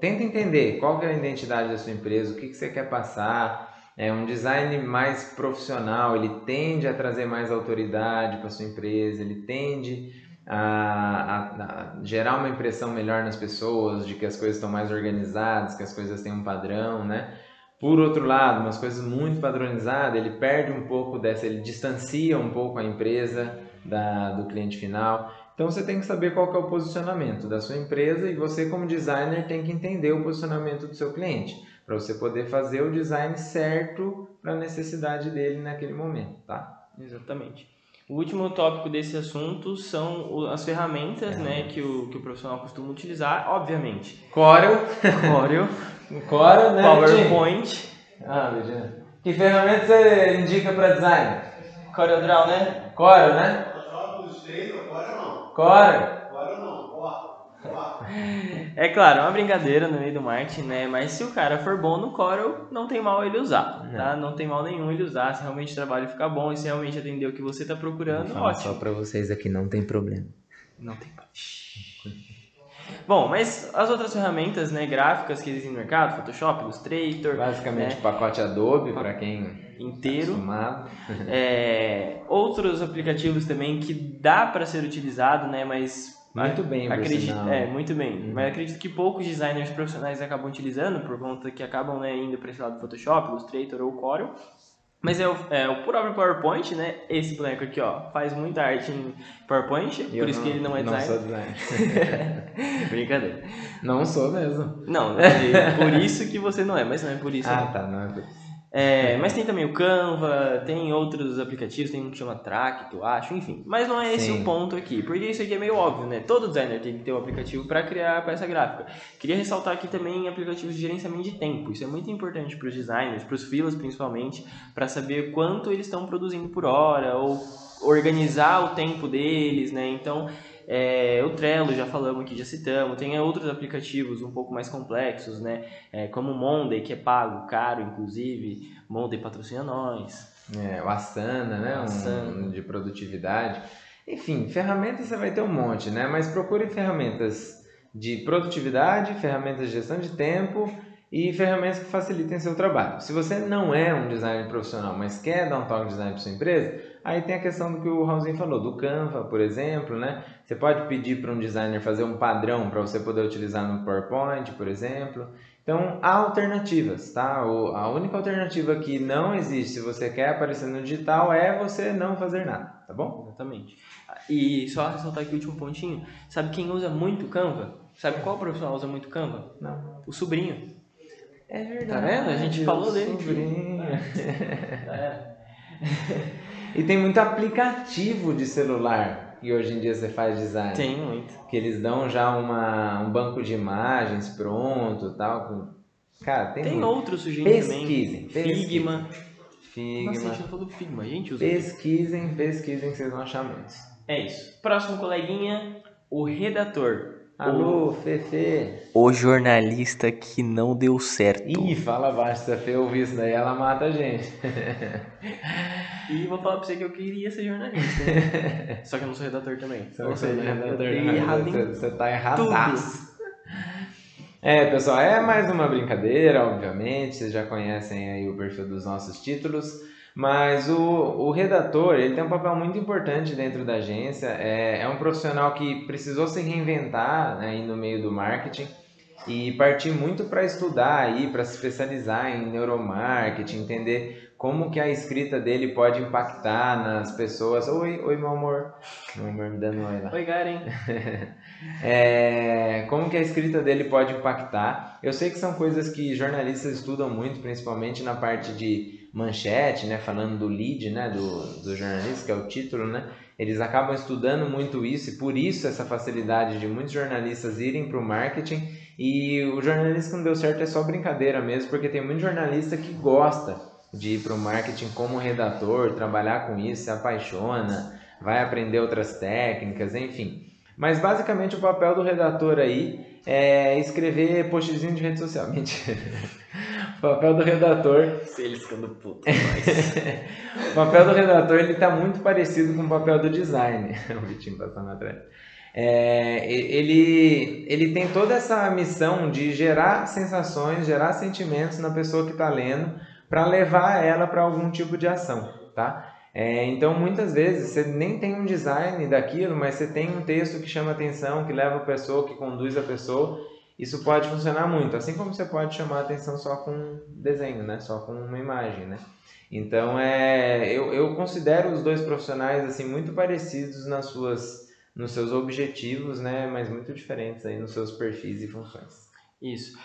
A: Tenta entender qual é a identidade da sua empresa, o que, que você quer passar. É um design mais profissional, ele tende a trazer mais autoridade para sua empresa, ele tende a, a, a, gerar uma impressão melhor nas pessoas de que as coisas estão mais organizadas, que as coisas têm um padrão, né? Por outro lado, umas coisas muito padronizadas, ele perde um pouco dessa, ele distancia um pouco a empresa da, do cliente final. Então você tem que saber qual que é o posicionamento da sua empresa e você como designer tem que entender o posicionamento do seu cliente para você poder fazer o design certo para a necessidade dele naquele momento, tá?
B: Exatamente. O último tópico desse assunto são as ferramentas, é. né, que o, que o profissional costuma utilizar, obviamente.
A: Corel.
B: Corel.
A: Corel, né?
B: PowerPoint.
A: Ah, Virginia. Que ferramenta você indica para design?
B: CorelDRAW, né?
A: Corel, né? Cora.
C: Cora não,
B: É claro, é uma brincadeira no meio do marketing, né? Mas se o cara for bom no Corel, não tem mal ele usar, tá? Não tem mal nenhum ele usar. Se realmente o trabalho ficar bom e se realmente atender o que você está procurando, ótimo.
A: Só para vocês aqui, não tem problema.
B: Não tem problema. Bom, mas as outras ferramentas né, gráficas que existem no mercado, Photoshop, Illustrator.
A: Basicamente né, pacote Adobe para quem
B: inteiro. Tá é, outros aplicativos também que dá para ser utilizado, né, mas
A: Muito bem,
B: acredito. É, muito bem.
A: Uhum.
B: Mas acredito que poucos designers profissionais acabam utilizando, por conta que acabam né, indo para esse lado do Photoshop, Illustrator ou Corel. Mas é o, é o próprio PowerPoint, né? Esse boneco aqui, ó, faz muita arte em PowerPoint,
A: E
B: por
A: eu
B: isso que ele não é
A: Não sou
B: designer.
A: designer.
B: Brincadeira.
A: não sou mesmo.
B: Não, é por isso que você não é, mas não é por isso.
A: Ah,
B: não.
A: tá, não é por isso.
B: É, mas tem também o Canva, tem outros aplicativos, tem um que chama Tract, eu acho, enfim. Mas não é esse
A: Sim.
B: o ponto aqui, porque isso aqui é meio óbvio, né? Todo designer tem que ter um aplicativo para criar a peça gráfica. Queria ressaltar aqui também aplicativos de gerenciamento de tempo. Isso é muito importante para os designers, para os freelas principalmente, para saber quanto eles estão produzindo por hora ou organizar o tempo deles, né? Então, é, o Trello, já falamos aqui, já citamos. Tem outros aplicativos um pouco mais complexos, né? É, como o Monday, que é pago, caro, inclusive. Monday patrocina nós.
A: É, o Asana, né? Um,
B: Asana.
A: de produtividade. Enfim, ferramentas você vai ter um monte, né? Mas procure ferramentas de produtividade, ferramentas de gestão de tempo e ferramentas que facilitem seu trabalho. Se você não é um designer profissional, mas quer dar um toque de design para sua empresa, aí tem a questão do que o Raulzinho falou, do Canva, por exemplo, né? Você pode pedir para um designer fazer um padrão para você poder utilizar no PowerPoint, por exemplo. Então, há alternativas, tá? A única alternativa que não existe se você quer aparecer no digital é você não fazer nada, tá bom?
B: Exatamente. E só ressaltar aqui o último pontinho. Sabe quem usa muito Canva? Sabe qual profissional usa muito Canva?
A: Não.
B: O sobrinho.
A: É verdade.
B: Tá vendo? A gente falou dele aqui.
A: Sobrinho.
B: É.
A: E tem muito aplicativo de celular que hoje em dia você faz design.
B: Tem muito.
A: Que eles dão já uma, um banco de imagens pronto tal. Cara, tem,
B: Tem
A: muito.
B: outros sujeitos
A: Pesquisem,
B: também. Figma. Nossa, a
A: Figma.
B: gente não falou do Figma. A gente usa.
A: Pesquisem, pesquisem que vocês vão achar muitos.
B: É isso. Próximo coleguinha, o redator.
A: Alô, Fefe.
B: O jornalista que não deu certo.
A: Ih, fala baixo, se a Fê ouvir isso daí, ela mata a gente.
B: E vou falar pra você que eu queria ser jornalista. né? Só que eu não sou redator também.
A: Só não é
B: eu
A: redator,
B: errado
A: Você, você tá erradaço. É, pessoal, é mais uma brincadeira, obviamente. Vocês já conhecem aí o perfil dos nossos títulos. Mas o, o redator, ele tem um papel muito importante dentro da agência. É, é um profissional que precisou se reinventar né, aí no meio do marketing e partir muito para estudar aí, para se especializar em neuromarketing, entender como que a escrita dele pode impactar nas pessoas. Oi, oi, meu amor. Meu amor me dando oi lá.
B: Oi, Garen.
A: É, como que a escrita dele pode impactar. Eu sei que são coisas que jornalistas estudam muito, principalmente na parte de manchete, né, falando do lead, né, do, do jornalista, que é o título, né, eles acabam estudando muito isso e por isso essa facilidade de muitos jornalistas irem para o marketing e o jornalista que não deu certo é só brincadeira mesmo, porque tem muito jornalista que gosta de ir para o marketing como redator, trabalhar com isso, se apaixona, vai aprender outras técnicas, enfim. Mas basicamente o papel do redator aí é escrever postzinho de rede social. Mentira. O papel do redator,
B: Eles ficando puto.
A: o papel do redator ele está muito parecido com o papel do design. O Vitinho passando atrás. É, ele, ele tem toda essa missão de gerar sensações, gerar sentimentos na pessoa que está lendo para levar ela para algum tipo de ação, tá? É, então, muitas vezes, você nem tem um design daquilo, mas você tem um texto que chama atenção, que leva a pessoa, que conduz a pessoa. Isso pode funcionar muito, assim como você pode chamar a atenção só com desenho, né? Só com uma imagem, né? Então, é, eu, eu considero os dois profissionais assim muito parecidos nas suas, nos seus objetivos, né? Mas muito diferentes aí nos seus perfis e funções.
B: Isso.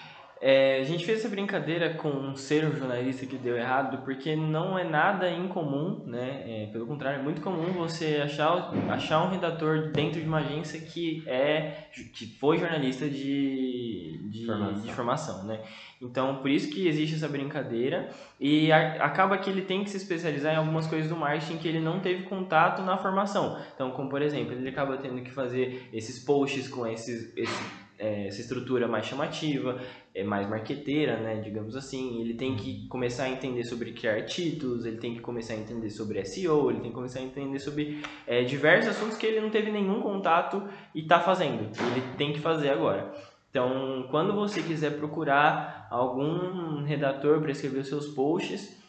B: É, a gente fez essa brincadeira com um ser jornalista que deu errado, porque não é nada incomum, né? É, pelo contrário, é muito comum você achar, achar um redator dentro de uma agência que é que foi jornalista de, de,
A: Formação.
B: de formação, né? Então, por isso que existe essa brincadeira e a- acaba que ele tem que se especializar em algumas coisas do marketing que ele não teve contato na formação. Então, como por exemplo, ele acaba tendo que fazer esses posts com esses, esse, é, essa estrutura mais chamativa, é mais marqueteira, né, digamos assim. Ele tem que começar a entender sobre criar títulos, ele tem que começar a entender sobre SEO, ele tem que começar a entender sobre é, diversos assuntos que ele não teve nenhum contato e está fazendo. Ele tem que fazer agora. Então, quando você quiser procurar algum redator para escrever os seus posts,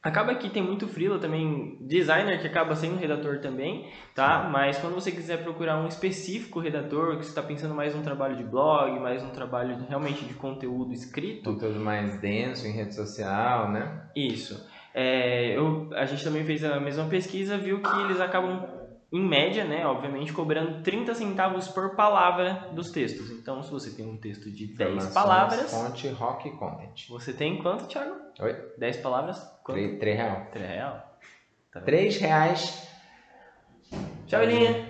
B: Acaba que tem muito freela também, designer que acaba sendo redator também, tá? Mas quando você quiser procurar um específico redator, que você está pensando mais num trabalho de blog, mais um trabalho de, realmente de conteúdo escrito.
A: Conteúdo mais denso em rede social, né?
B: Isso. É, eu, a gente também fez a mesma pesquisa, viu que eles acabam em média, né, obviamente, cobrando 30 centavos por palavra dos textos. Então, se você tem um texto de 10 palavras...
A: Fonte Rock Content.
B: Você tem quanto, Thiago?
A: Oi?
B: 10 palavras?
A: Quanto? 3 real.
B: 3 real?
A: Tá 3 reais.
B: Tchau, Elinha.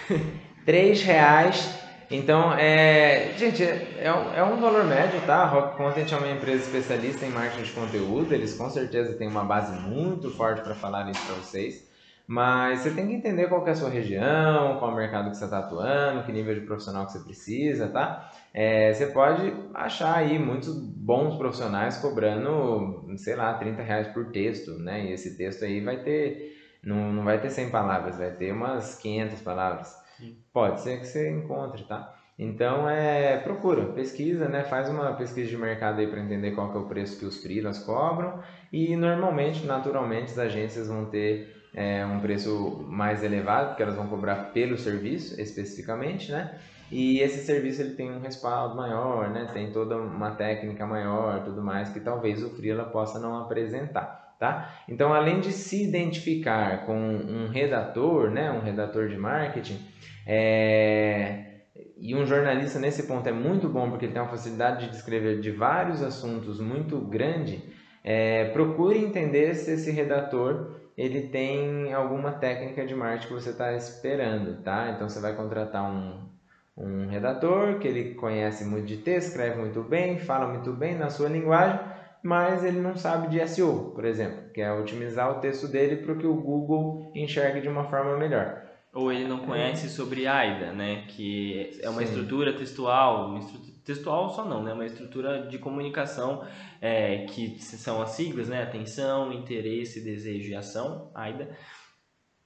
A: 3 reais. Então, é, gente, é, um, é um valor médio, tá? A Rock Content é uma empresa especialista em marketing de conteúdo. Eles com certeza têm uma base muito forte para falar isso para vocês. Mas você tem que entender qual que é a sua região, qual é o mercado que você está atuando, que nível de profissional que você precisa, tá? É, você pode achar aí muitos bons profissionais cobrando, sei lá, 30 reais por texto, né? E esse texto aí vai ter, não, não vai ter 100 palavras, vai ter umas 500 palavras. Sim. Pode ser que você encontre, tá? Então, é, procura, pesquisa, né? Faz uma pesquisa de mercado aí para entender qual que é o preço que os freelas cobram e normalmente, naturalmente, as agências vão ter é, um preço mais elevado, porque elas vão cobrar pelo serviço especificamente, né? E esse serviço ele tem um respaldo maior, né? Tem toda uma técnica maior, tudo mais que talvez o freela possa não apresentar, tá? Então, além de se identificar com um redator, né? Um redator de marketing, é... E um jornalista nesse ponto é muito bom porque ele tem uma facilidade de descrever de vários assuntos muito grande. É, procure entender se esse redator ele tem alguma técnica de marketing que você está esperando, tá? Então você vai contratar um, um redator que ele conhece muito de texto, escreve muito bem, fala muito bem na sua linguagem, mas ele não sabe de SEO, por exemplo, que é otimizar o texto dele para que o Google enxergue de uma forma melhor.
B: Ou ele não conhece sobre AIDA, né? Que é uma Sim. estrutura textual, uma estrutura textual só não, né? Uma estrutura de comunicação é, que são as siglas, né? Atenção, interesse, desejo e ação, AIDA.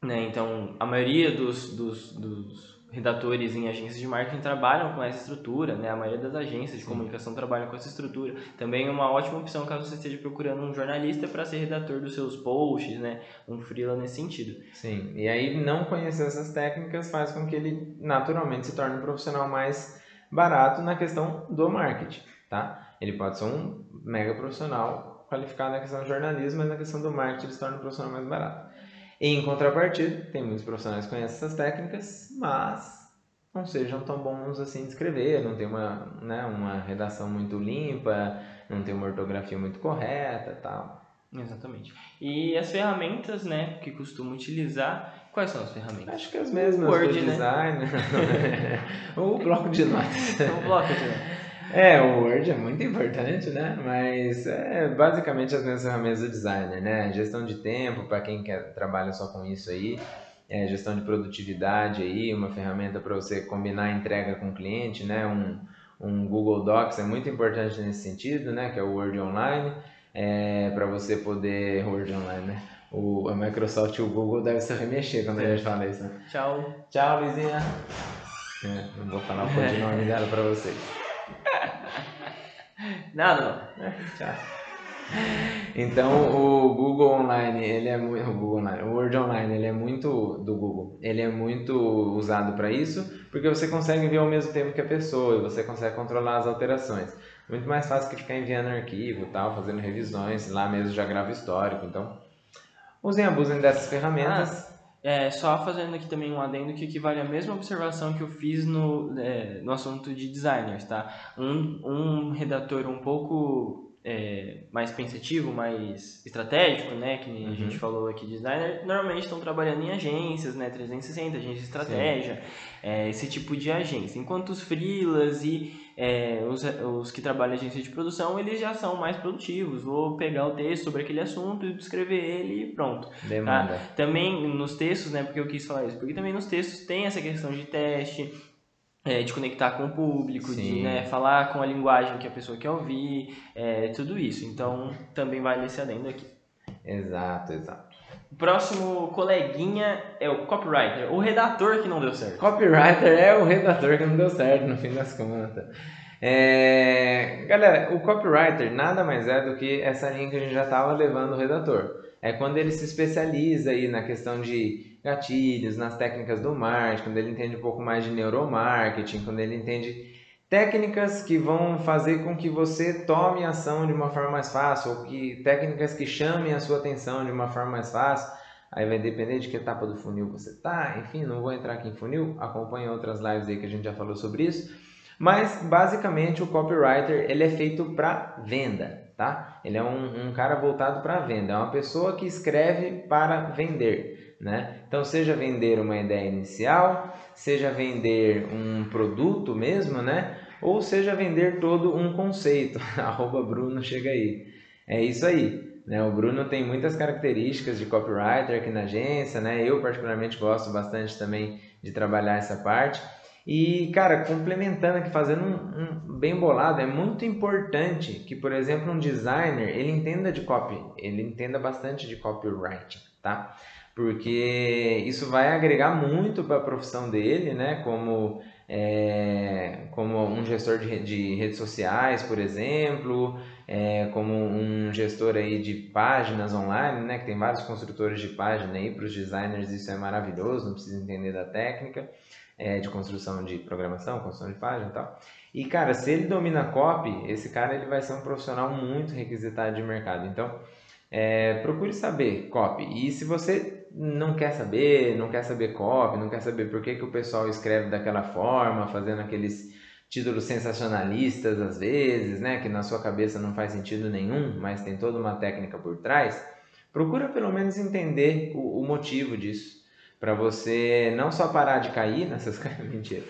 B: Né? Então, a maioria dos, dos, dos redatores em agências de marketing trabalham com essa estrutura, né? A maioria das agências de Sim. comunicação trabalham com essa estrutura. Também é uma ótima opção caso você esteja procurando um jornalista para ser redator dos seus posts, né? Um freela nesse sentido.
A: Sim, e aí não conhecer essas técnicas faz com que ele naturalmente se torne um profissional mais barato na questão do marketing, tá? Ele pode ser um mega profissional qualificado na questão do jornalismo, mas na questão do marketing ele se torna um profissional mais barato. Em contrapartida, tem muitos profissionais que conhecem essas técnicas, mas não sejam tão bons assim de escrever, não tem uma, né, uma redação muito limpa, não tem uma ortografia muito correta tal.
B: Exatamente. E as ferramentas, né, que costumo utilizar Quais são as ferramentas?
A: Acho que as mesmas
B: Word,
A: do
B: né?
A: o bloco de notas.
B: o bloco de notas.
A: É, o Word é muito importante, né? Mas é basicamente as mesmas ferramentas do designer, né? Gestão de tempo, para quem quer trabalha só com isso aí. É, gestão de produtividade aí, uma ferramenta para você combinar a entrega com o cliente, né? Um, um Google Docs é muito importante nesse sentido, né? Que é o Word Online, é, para você poder... Word Online, né? o, a Microsoft e o Google devem se remexer quando a gente fala isso, né?
B: Tchau.
A: Tchau, Luizinha. É, não vou falar o codinome dela pra vocês.
B: Nada, não.
A: É, tchau. Então o Google Online, ele é muito o Google Online, o Word Online, ele é muito do Google. Ele é muito usado para isso, porque você consegue ver ao mesmo tempo que a pessoa e você consegue controlar as alterações. Muito mais fácil que ficar enviando arquivo, tal, fazendo revisões, lá mesmo já grava histórico. Então, Usem e abusem dessas ferramentas.
B: Ah, é, só fazendo aqui também um adendo que equivale à mesma observação que eu fiz no, é, no assunto de designers, tá? Um, um redator um pouco é, mais pensativo, mais estratégico, né, que uhum. a gente falou aqui, designer, normalmente estão trabalhando em agências, né, 360, agência de estratégia, é, esse tipo de agência. Enquanto os freelas e é, os, os que trabalham em agência de produção, eles já são mais produtivos. Vou pegar o texto sobre aquele assunto e escrever ele e pronto.
A: Demanda.
B: Tá? Também nos textos, né, porque eu quis falar isso, porque também nos textos tem essa questão de teste, é, de conectar com o público, Sim. de né, falar com a linguagem que a pessoa quer ouvir, é, tudo isso. Então, também vale esse adendo aqui.
A: Exato, exato.
B: Próximo coleguinha é o copywriter, o redator que não deu certo.
A: Copywriter é o redator que não deu certo, no fim das contas. É, galera, o copywriter nada mais é do que essa linha que a gente já estava levando o redator. É quando ele se especializa aí na questão de gatilhos, nas técnicas do marketing, quando ele entende um pouco mais de neuromarketing, quando ele entende técnicas que vão fazer com que você tome ação de uma forma mais fácil, ou que técnicas que chamem a sua atenção de uma forma mais fácil. Aí vai depender de que etapa do funil você está. Enfim, não vou entrar aqui em funil, acompanhe outras lives aí que a gente já falou sobre isso. Mas basicamente o copywriter ele é feito para venda, tá? Ele é um, um cara voltado para venda, é uma pessoa que escreve para vender, né? Então seja vender uma ideia inicial, seja vender um produto mesmo, né? Ou seja vender todo um conceito. Arroba Bruno chega aí. É isso aí. Né? O Bruno tem muitas características de copywriter aqui na agência, né? Eu particularmente gosto bastante também de trabalhar essa parte. E, cara, complementando aqui, fazendo um, um, bem bolado, é muito importante que, por exemplo, um designer, ele entenda de copy, ele entenda bastante de copywriting, tá? Porque isso vai agregar muito para a profissão dele, né? Como, é, como um gestor de, de redes sociais, por exemplo, é, como um gestor aí de páginas online, né? Que tem vários construtores de página aí, para os designers isso é maravilhoso, não precisa entender da técnica é, de construção de programação, construção de página e tal. E, cara, se ele domina copy, esse cara ele vai ser um profissional muito requisitado de mercado. Então, é, procure saber copy. E se você não quer saber, não quer saber copy, não quer saber por que, que o pessoal escreve daquela forma, fazendo aqueles títulos sensacionalistas às vezes, né, que na sua cabeça não faz sentido nenhum, mas tem toda uma técnica por trás, procura pelo menos entender o, o motivo disso para você não só parar de cair nessas mentira,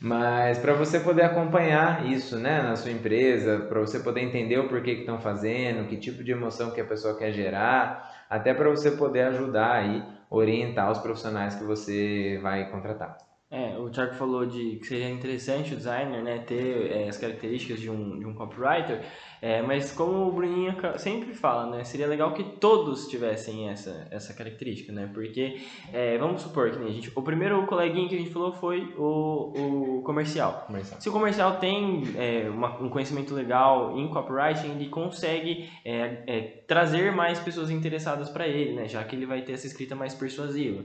A: mas para você poder acompanhar isso, né, na sua empresa, para você poder entender o porquê que estão fazendo, que tipo de emoção que a pessoa quer gerar, até para você poder ajudar aí, orientar os profissionais que você vai contratar.
B: É, o Thiago falou de que seria interessante o designer né, ter é, as características de um, de um copywriter, é, mas como o Bruninho sempre fala, né, seria legal que todos tivessem essa, essa característica, né, porque é, vamos supor que a gente, o primeiro coleguinha que a gente falou foi o, o comercial. comercial. Se o comercial tem é, uma, um conhecimento legal em copywriting, ele consegue é, é, trazer mais pessoas interessadas para ele, né, já que ele vai ter essa escrita mais persuasiva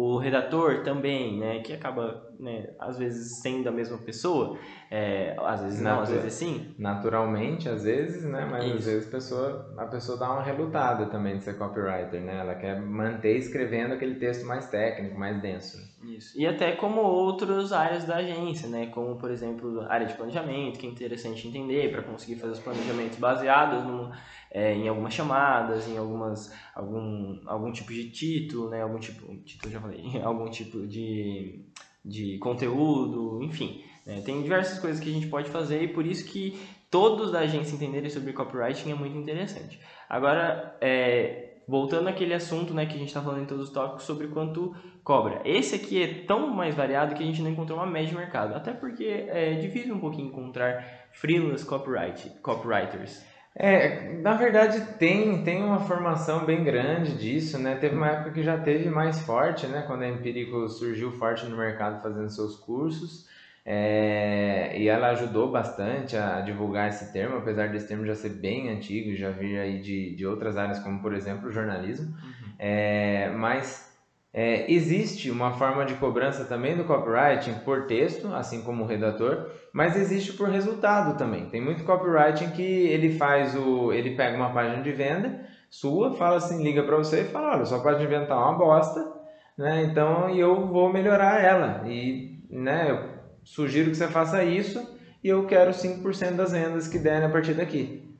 B: o redator também, né, que acaba, né, às vezes sendo a mesma pessoa, é, às vezes não, às vezes sim.
A: Naturalmente, às vezes, né, mas Isso. às vezes a pessoa, a pessoa dá uma relutada também de ser copywriter, né, ela quer manter escrevendo aquele texto mais técnico, mais denso.
B: Isso. E até como outras áreas da agência, né, como por exemplo a área de planejamento, que é interessante entender para conseguir fazer os planejamentos baseados no é, em algumas chamadas, em algumas algum, algum tipo de título, né? Algum tipo, título já falei, algum tipo de, de conteúdo, enfim. Né? Tem diversas coisas que a gente pode fazer e por isso que todos da agência entenderem sobre copywriting é muito interessante. Agora, é, voltando àquele assunto né, que a gente está falando em todos os tópicos sobre quanto cobra. Esse aqui é tão mais variado que a gente não encontrou uma média de mercado. Até porque é difícil um pouquinho encontrar freelance copyright, copywriters.
A: É, na verdade tem, tem uma formação bem grande disso, né? Teve uma época que já teve mais forte, né? Quando a Empírico surgiu forte no mercado fazendo seus cursos. É, e ela ajudou bastante a divulgar esse termo, apesar desse termo já ser bem antigo, já vir aí de, de outras áreas, como por exemplo o jornalismo. Uhum. É, mas é, existe uma forma de cobrança também do copywriting por texto, assim como o redator, mas existe por resultado também. Tem muito copywriting que ele faz o, ele pega uma página de venda sua, fala assim, liga para você e fala, olha, sua página de venda tá uma bosta, né? Então eu vou melhorar ela e, né? Eu sugiro que você faça isso e eu quero 5% das vendas que derem a partir daqui.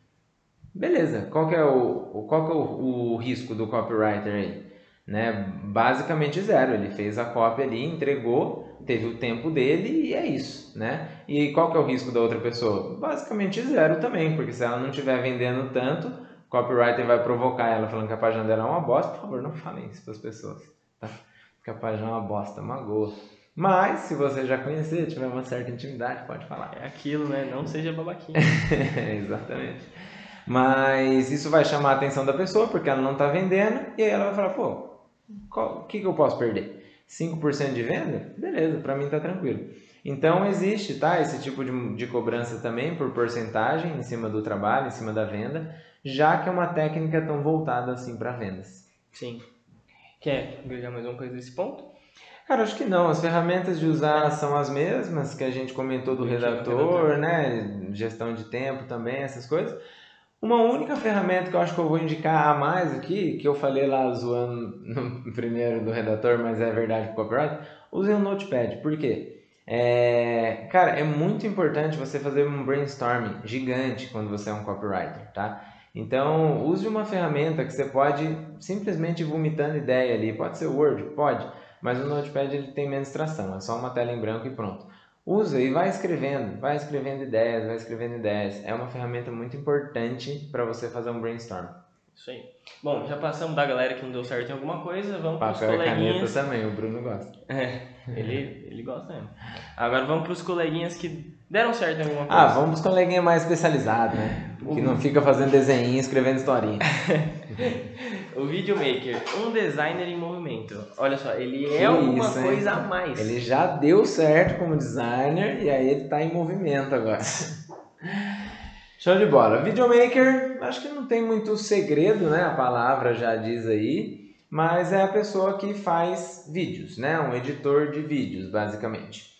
A: Beleza. Qual que é o, qual que é o, o risco do copywriter aí? Né? Basicamente zero. Ele fez a cópia ali, entregou, teve o tempo dele e é isso, né? E qual que é o risco da outra pessoa? Basicamente zero também, porque se ela não estiver vendendo tanto, o copywriter vai provocar ela falando que a página dela é uma bosta. Por favor, não falem isso para as pessoas, tá? Porque a página é uma bosta, magoa. Mas, se você já conhecer, tiver uma certa intimidade, pode falar.
B: É aquilo, né? Não seja babaquinha.
A: Exatamente. Mas isso vai chamar a atenção da pessoa, porque ela não está vendendo, e aí ela vai falar, pô, o que, que eu posso perder? 5% de venda? Beleza, para mim está tranquilo. Então existe, tá? Esse tipo de, de cobrança também por porcentagem em cima do trabalho, em cima da venda, já que é uma técnica tão voltada assim para vendas.
B: Sim. Quer agregar mais uma coisa nesse ponto?
A: Cara, acho que não. As ferramentas de usar são as mesmas que a gente comentou do redator, né? Gestão de tempo também, essas coisas. Uma única ferramenta que eu acho que eu vou indicar a mais aqui, que eu falei lá zoando no primeiro do redator, mas é verdade para copyright, use o Notepad. Por quê? É, cara, é muito importante você fazer um brainstorming gigante quando você é um copywriter, tá? Então, use uma ferramenta que você pode simplesmente vomitando ideia ali. Pode ser Word, pode, mas o Notepad ele tem menos tração, é só uma tela em branco e pronto. Usa e vai escrevendo, vai escrevendo ideias, vai escrevendo ideias. É uma ferramenta muito importante para você fazer um brainstorm.
B: Isso aí. Bom, já passamos da galera que não deu certo em alguma coisa, vamos para os coleguinhas.
A: caneta também, o Bruno gosta.
B: É, ele, ele gosta mesmo. Agora vamos para os coleguinhas que deram certo em alguma coisa.
A: Ah, vamos pros coleguinhas mais especializados, né? Que não fica fazendo desenho, escrevendo historinha.
B: O Videomaker, um designer em movimento. Olha só, ele é
A: Que
B: alguma
A: isso,
B: coisa a mais.
A: Ele já deu certo como designer e aí ele tá em movimento agora. Show de bola. Videomaker, acho que não tem muito segredo, né? A palavra já diz aí, mas é a pessoa que faz vídeos, né? Um editor de vídeos, basicamente.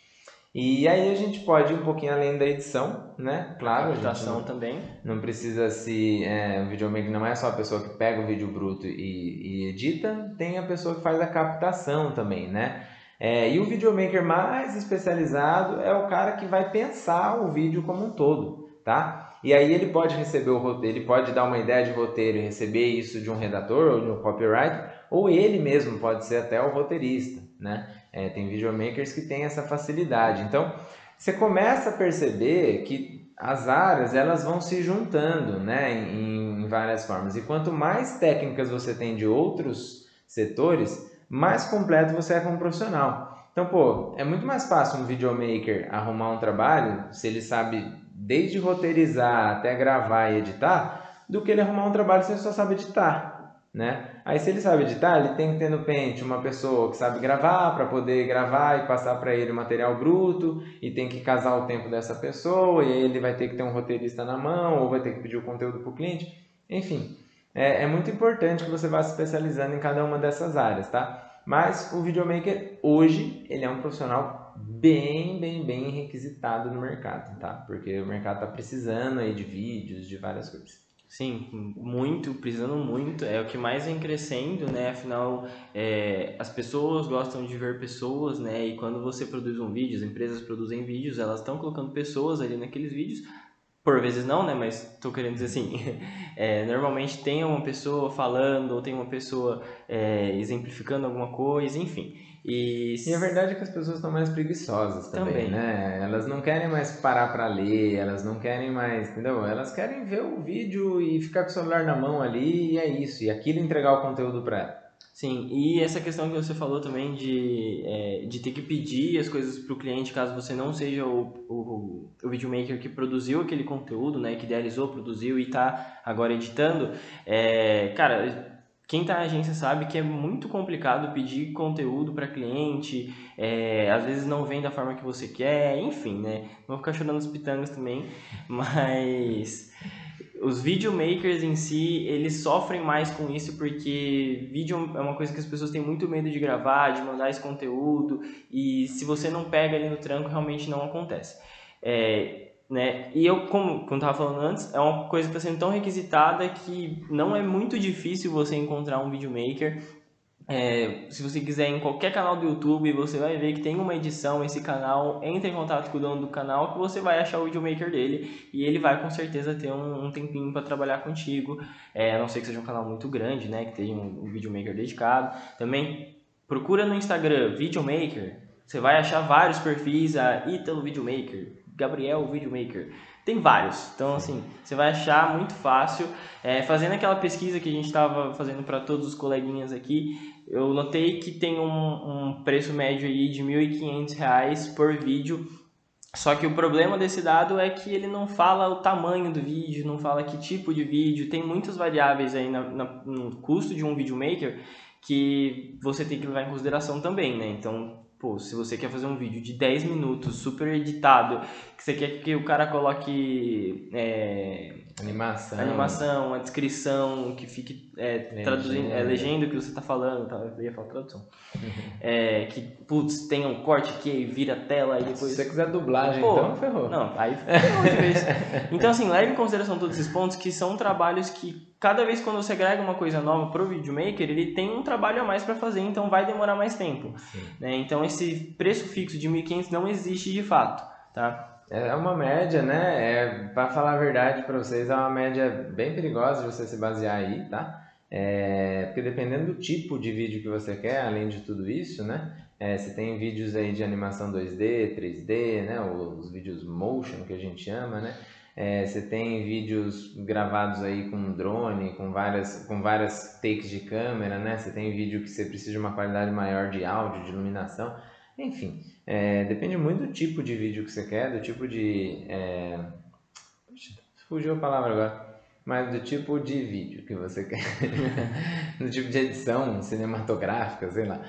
A: E aí a gente pode ir um pouquinho além da edição, né? Claro, a
B: Captação
A: não,
B: também.
A: não precisa se. É, o videomaker não é só a pessoa que pega o vídeo bruto e, e edita, tem a pessoa que faz a captação também, né? É, e o videomaker mais especializado é o cara que vai pensar o vídeo como um todo, tá? E aí ele pode receber o roteiro, ele pode dar uma ideia de roteiro e receber isso de um redator ou de um copywriter, ou ele mesmo pode ser até o roteirista, né? É, tem videomakers que têm essa facilidade. Então, você começa a perceber que as áreas elas vão se juntando, né, em, em várias formas. E quanto mais técnicas você tem de outros setores, mais completo você é como profissional. Então, pô, é muito mais fácil um videomaker arrumar um trabalho se ele sabe desde roteirizar até gravar e editar, do que ele arrumar um trabalho se ele só sabe editar, né? Aí se ele sabe editar, ele tem que ter no pente uma pessoa que sabe gravar para poder gravar e passar para ele o material bruto e tem que casar o tempo dessa pessoa e aí ele vai ter que ter um roteirista na mão ou vai ter que pedir o conteúdo para o cliente. Enfim, é, é muito importante que você vá se especializando em cada uma dessas áreas, tá? Mas o videomaker hoje ele é um profissional bem, bem, bem requisitado no mercado, tá? Porque o mercado está precisando aí de vídeos, de várias coisas.
B: Sim, muito, precisando muito. É o que mais vem crescendo, né? Afinal, é, as pessoas gostam de ver pessoas, né? E quando você produz um vídeo, as empresas produzem vídeos, elas estão colocando pessoas ali naqueles vídeos. Por vezes não, né? Mas estou querendo dizer assim, é, normalmente tem uma pessoa falando ou tem uma pessoa é, exemplificando alguma coisa, enfim. E,
A: E a verdade é que as pessoas estão mais preguiçosas também,
B: Também.
A: né? Elas não querem mais parar para ler, elas não querem mais, entendeu? Elas querem ver o vídeo e ficar com o celular na mão ali e é isso. E aquilo entregar o conteúdo para ela.
B: Sim, e essa questão que você falou também de, é, de ter que pedir as coisas para o cliente caso você não seja o, o, o videomaker que produziu aquele conteúdo, né, que idealizou, produziu e está agora editando, é, cara, quem está na agência sabe que é muito complicado pedir conteúdo para cliente, é, às vezes não vem da forma que você quer, enfim, né, não ficar chorando os pitangas também, mas os videomakers em si, eles sofrem mais com isso porque vídeo é uma coisa que as pessoas têm muito medo de gravar, de mandar esse conteúdo e se você não pega ali no tranco, realmente não acontece. É, né? E eu, como, como estava falando antes, é uma coisa que está sendo tão requisitada que não é muito difícil você encontrar um videomaker é, se você quiser em qualquer canal do YouTube, você vai ver que tem uma edição, esse canal, entra em contato com o dono do canal que você vai achar o videomaker dele e ele vai com certeza ter um, um tempinho para trabalhar contigo, é, a não ser que seja um canal muito grande, né, que tenha um, um videomaker dedicado. Também procura no Instagram videomaker, você vai achar vários perfis, a Italo Videomaker, Gabriel Videomaker, tem vários. Então, assim, você vai achar muito fácil. É, fazendo aquela pesquisa que a gente estava fazendo para todos os coleguinhas aqui, eu notei que tem um, um preço médio aí de R$ 1.500 por vídeo. Só que o problema desse dado é que ele não fala o tamanho do vídeo, não fala que tipo de vídeo, tem muitas variáveis aí na, na- no custo de um videomaker que você tem que levar em consideração também, né? Então, pô, se você quer fazer um vídeo de 10 minutos, super editado, que você quer que o cara coloque é,
A: animação,
B: animação, a descrição, que fique é, traduzindo, é, legenda o que você está falando, tá? eu ia falar tradução. é, que, putz, tenha um corte que vira a tela e depois...
A: Se você quiser dublagem, pô, então ferrou.
B: Não, aí ferrou de vez. Então, assim, leve em consideração todos esses pontos, que são trabalhos que cada vez quando você agrega uma coisa nova pro videomaker, ele tem um trabalho a mais para fazer, então vai demorar mais tempo. Né? Então esse preço fixo de 1.500 não existe de fato, tá?
A: É uma média, né? É, para falar a verdade para vocês, é uma média bem perigosa de você se basear aí, tá? É, porque dependendo do tipo de vídeo que você quer, além de tudo isso, né? É, você tem vídeos aí de animação 2D, 3D, né? Os vídeos motion que a gente chama, né? É, você tem vídeos gravados aí com drone, com várias, com várias takes de câmera, né? Você tem vídeo que você precisa de uma qualidade maior de áudio, de iluminação. Enfim, é, depende muito do tipo de vídeo que você quer, do tipo de... É... Fugiu a palavra agora. Mas do tipo de vídeo que você quer. do tipo de edição cinematográfica, sei lá.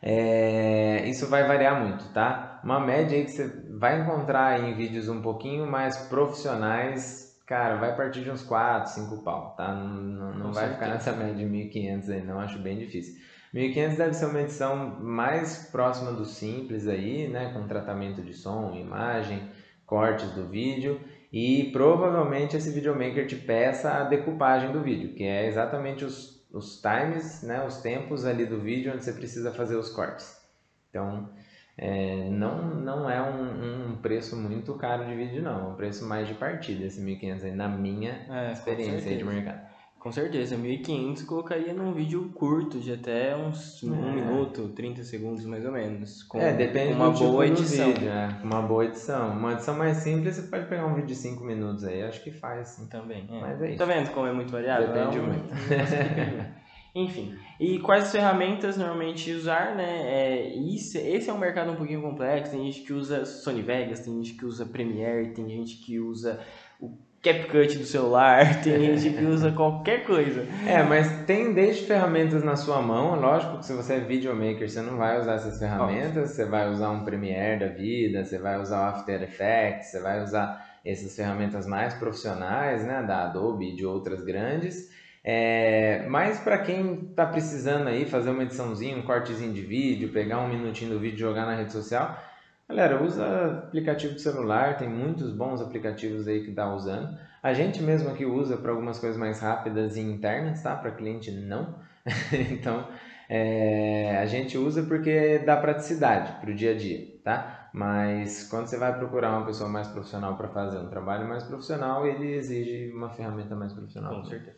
A: É, isso vai variar muito, tá? Uma média aí que você vai encontrar em vídeos um pouquinho mais profissionais, cara, vai partir de uns 4, 5 pau, tá? Não, não, não vai ficar nessa média de 1.500 aí, não, acho bem difícil. 1.500 deve ser uma edição mais próxima do simples aí, né? Com tratamento de som, imagem, cortes do vídeo e provavelmente esse videomaker te peça a decupagem do vídeo, que é exatamente os os times, né, os tempos ali do vídeo onde você precisa fazer os cortes. Então, é, não, não é um, um, preço muito caro de vídeo, não. É um preço mais de partida, esse 1.500 aí, na minha é, experiência de mercado.
B: Com certeza, 1.500 colocaria num vídeo curto, de até uns é. 1 minuto, 30 segundos mais ou menos.
A: Com é, depende uma do boa tipo edição. Vídeo, né? Uma boa edição. Uma edição mais simples, você pode pegar um vídeo de 5 minutos aí, acho que faz. Sim.
B: Também.
A: É. Mas é isso.
B: Tá vendo como é muito variável?
A: Depende é um... muito.
B: Enfim, e quais ferramentas normalmente usar, né? É, isso, esse é um mercado um pouquinho complexo, tem gente que usa Sony Vegas, tem gente que usa Premiere, tem gente que usa CapCut do celular, tem gente que usa qualquer coisa.
A: É, mas tem desde ferramentas na sua mão, lógico que se você é videomaker, você não vai usar essas ferramentas, você vai usar um Premiere da vida, você vai usar o After Effects, você vai usar essas ferramentas mais profissionais, né, da Adobe e de outras grandes. É, mas para quem está precisando aí fazer uma ediçãozinha, um cortezinho de vídeo, pegar um minutinho do vídeo e jogar na rede social, Galera, usa aplicativo de celular, tem muitos bons aplicativos aí que dá usando. A gente mesmo aqui usa para algumas coisas mais rápidas e internas, tá? Para cliente não. então, é, a gente usa porque dá praticidade para o dia a dia, tá? Mas quando você vai procurar uma pessoa mais profissional para fazer um trabalho mais profissional, ele exige uma ferramenta mais profissional.
B: Com certeza.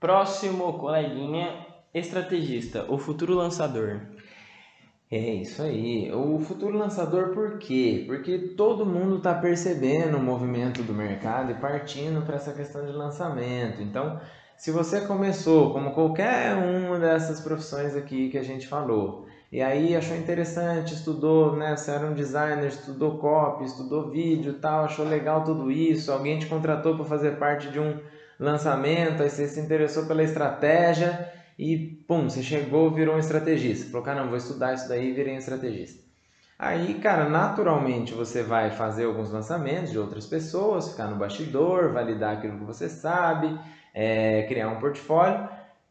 B: Próximo coleguinha, estrategista, o futuro lançador.
A: É isso aí. O futuro lançador por quê? Porque todo mundo está percebendo o movimento do mercado e partindo para essa questão de lançamento. Então, se você começou como qualquer uma dessas profissões aqui que a gente falou, e aí achou interessante, estudou, né? Você era um designer, estudou copy, estudou vídeo, tal, achou legal tudo isso, alguém te contratou para fazer parte de um lançamento, aí você se interessou pela estratégia e pum, você chegou, virou um estrategista. Falou, cara, não, vou estudar isso daí e virei um estrategista. Aí, cara, naturalmente você vai fazer alguns lançamentos de outras pessoas, ficar no bastidor, validar aquilo que você sabe, é, criar um portfólio.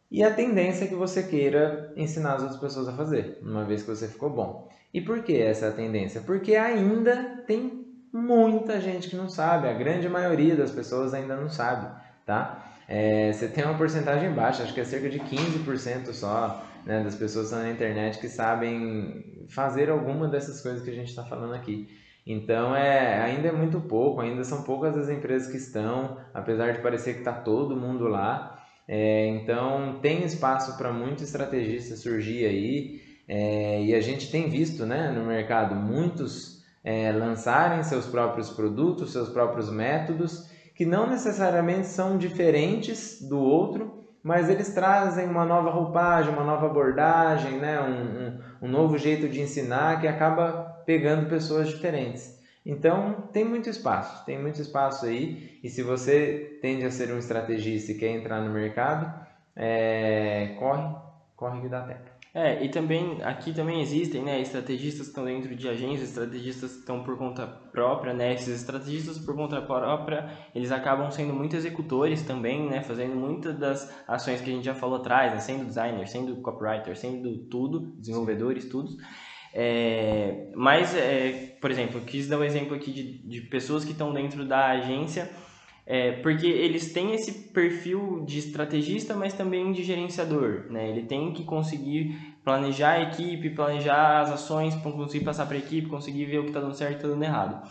A: E a tendência é que você queira ensinar as outras pessoas a fazer, uma vez que você ficou bom. E por que essa é tendência? Porque ainda tem muita gente que não sabe, a grande maioria das pessoas ainda não sabe, tá? É, você tem uma porcentagem baixa, acho que é cerca de 15% só né, das pessoas na internet que sabem fazer alguma dessas coisas que a gente está falando aqui. Então é, ainda é muito pouco, ainda são poucas as empresas que estão, apesar de parecer que está todo mundo lá. É, então tem espaço para muito estrategista surgir aí é, e a gente tem visto né, no mercado muitos é, lançarem seus próprios produtos, seus próprios métodos que não necessariamente são diferentes do outro, mas eles trazem uma nova roupagem, uma nova abordagem, né? um, um, um novo jeito de ensinar que acaba pegando pessoas diferentes. Então, tem muito espaço, tem muito espaço aí. E se você tende a ser um estrategista e quer entrar no mercado, é... corre, corre que dá tempo.
B: É, e também, aqui também existem, né, estrategistas que estão dentro de agências, estrategistas que estão por conta própria, né, esses estrategistas por conta própria, eles acabam sendo muito executores também, né, fazendo muitas das ações que a gente já falou atrás, né, sendo designer, sendo copywriter, sendo tudo, desenvolvedores, tudo. É, mas, é, por exemplo, eu quis dar um exemplo aqui de, de pessoas que estão dentro da agência, é, porque eles têm esse perfil de estrategista, mas também de gerenciador. Né? Ele tem que conseguir planejar a equipe, planejar as ações, conseguir passar para a equipe, conseguir ver o que está dando certo e está dando errado.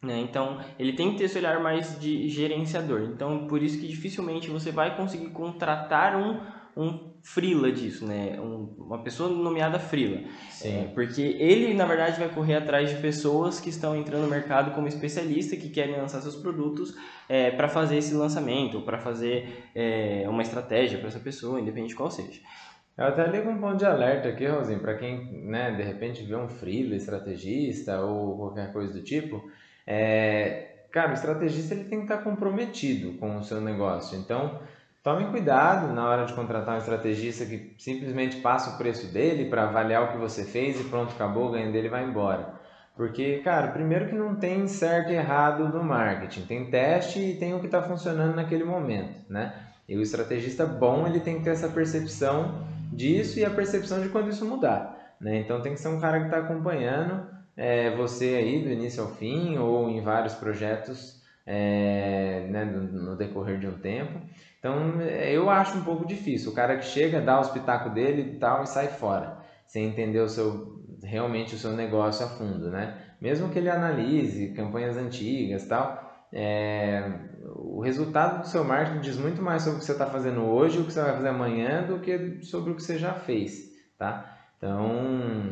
B: Né? Então, ele tem que ter esse olhar mais de gerenciador. Então, por isso que dificilmente você vai conseguir contratar um um frila disso, né? Um, uma pessoa nomeada frila. É, porque ele, na verdade, vai correr atrás de pessoas que estão entrando no mercado como especialista, que querem lançar seus produtos é, para fazer esse lançamento, para fazer é, uma estratégia para essa pessoa, independente de qual seja.
A: Eu até ligo um ponto de alerta aqui, Rosinho, para quem, né, de repente vê um freela, estrategista ou qualquer coisa do tipo. É, cara, o estrategista ele tem que estar comprometido com o seu negócio. Então, Tome cuidado na hora de contratar um estrategista que simplesmente passa o preço dele para avaliar o que você fez e pronto, acabou, o ganho dele vai embora. Porque, cara, primeiro que não tem certo e errado no marketing, tem teste e tem o que está funcionando naquele momento, né? E o estrategista bom, ele tem que ter essa percepção disso e a percepção de quando isso mudar, né? Então tem que ser um cara que está acompanhando é, você aí do início ao fim ou em vários projetos é, né, no, decorrer de um tempo então eu acho um pouco difícil. O cara que chega, dá o espetáculo dele e tal e sai fora, sem entender o seu realmente o seu negócio a fundo, né? Mesmo que ele analise campanhas antigas tal, é, o resultado do seu marketing diz muito mais sobre o que você está fazendo hoje, o que você vai fazer amanhã, do que sobre o que você já fez, tá? Então,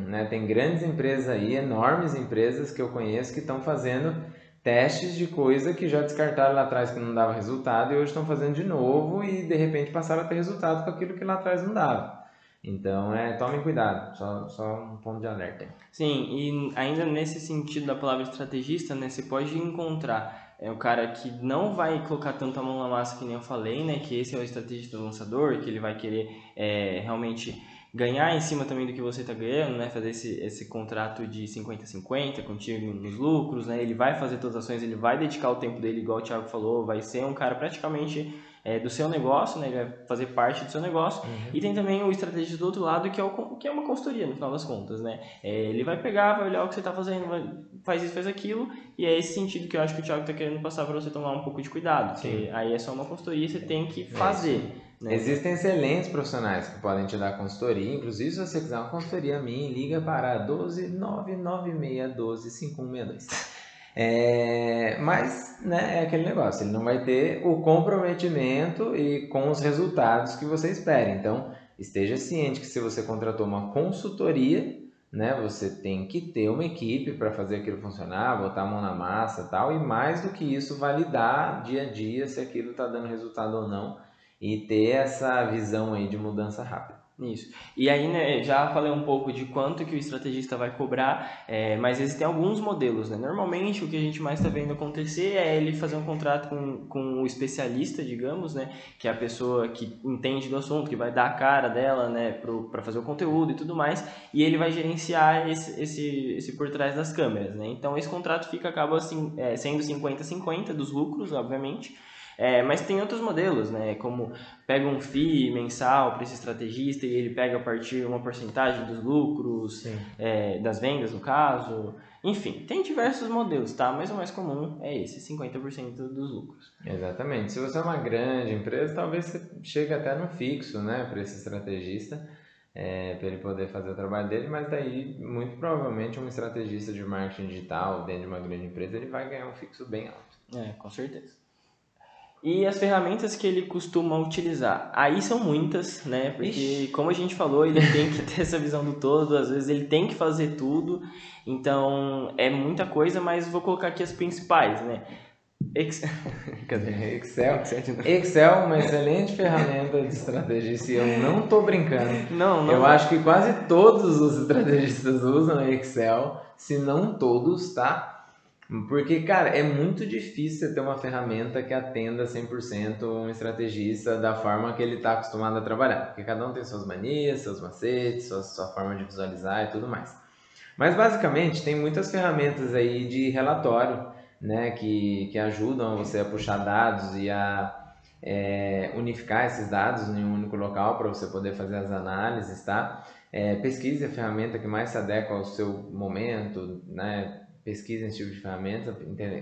A: né, tem grandes empresas aí, enormes empresas que eu conheço que estão fazendo testes de coisa que já descartaram lá atrás que não dava resultado e hoje estão fazendo de novo e de repente passaram a ter resultado com aquilo que lá atrás não dava. Então, é, tomem cuidado, só, só um ponto de alerta.
B: Sim, e ainda nesse sentido da palavra estrategista, né, você pode encontrar é o cara que não vai colocar tanto a mão na massa que nem eu falei, né, que esse é o estrategista do lançador, que ele vai querer é, realmente ganhar em cima também do que você está ganhando, né? Fazer esse, esse contrato de 50-50 contigo nos lucros, né? Ele vai fazer todas as ações, ele vai dedicar o tempo dele, igual o Thiago falou, vai ser um cara praticamente é, do seu negócio, né? Ele vai fazer parte do seu negócio. Uhum. E tem também o estrategista do outro lado, que é, o, que é uma consultoria, no final das contas, né? É, ele vai pegar, vai olhar o que você está fazendo, vai, faz isso, faz aquilo, e é esse sentido que eu acho que o Thiago está querendo passar para você tomar um pouco de cuidado, porque aí é só uma consultoria, você tem que é fazer.
A: Né? Existem excelentes profissionais que podem te dar consultoria. Inclusive, se você quiser uma consultoria minha, liga para 12 996 12 5162. É, mas né, é aquele negócio, ele não vai ter o comprometimento e com os resultados que você espera. Então, esteja ciente que se você contratou uma consultoria, né, você tem que ter uma equipe para fazer aquilo funcionar, botar a mão na massa tal, e mais do que isso, validar dia a dia se aquilo está dando resultado ou não e ter essa visão aí de mudança rápida.
B: Isso. E aí, né, já falei um pouco de quanto que o estrategista vai cobrar, é, mas existem alguns modelos, né? Normalmente, o que a gente mais está vendo acontecer é ele fazer um contrato com, com o especialista, digamos, né? Que é a pessoa que entende do assunto, que vai dar a cara dela, né? Para fazer o conteúdo e tudo mais, e ele vai gerenciar esse, esse, esse por trás das câmeras, né? Então, esse contrato fica, acaba assim, é, sendo 50-50 dos lucros, obviamente, é, mas tem outros modelos, né? Como pega um FII mensal para esse estrategista e ele pega a partir uma porcentagem dos lucros, é, das vendas no caso. Enfim, tem diversos modelos, tá? Mas o mais comum é esse, 50% dos lucros.
A: Exatamente. Se você é uma grande empresa, talvez você chegue até no fixo, né? Para esse estrategista. É, para ele poder fazer o trabalho dele, mas daí muito provavelmente um estrategista de marketing digital dentro de uma grande empresa ele vai ganhar um fixo bem alto.
B: É, com certeza. E as ferramentas que ele costuma utilizar. Aí são muitas, né? Porque, Ixi. como a gente falou, ele tem que ter essa visão do todo, às vezes ele tem que fazer tudo. Então, é muita coisa, mas vou colocar aqui as principais, né?
A: Excel. Excel. Excel é uma excelente ferramenta de estrategista e eu não estou brincando.
B: Não, não.
A: Eu acho que quase todos os estrategistas usam Excel, se não todos, tá? Porque, cara, é muito difícil ter uma ferramenta que atenda 100% um estrategista da forma que ele está acostumado a trabalhar. Porque cada um tem suas manias, seus macetes, sua, sua forma de visualizar e tudo mais. Mas, basicamente, tem muitas ferramentas aí de relatório, né, que, que ajudam você a puxar dados e a é, unificar esses dados em um único local para você poder fazer as análises, tá? É, pesquise a ferramenta que mais se adequa ao seu momento, né? Pesquisa esse tipo de ferramenta,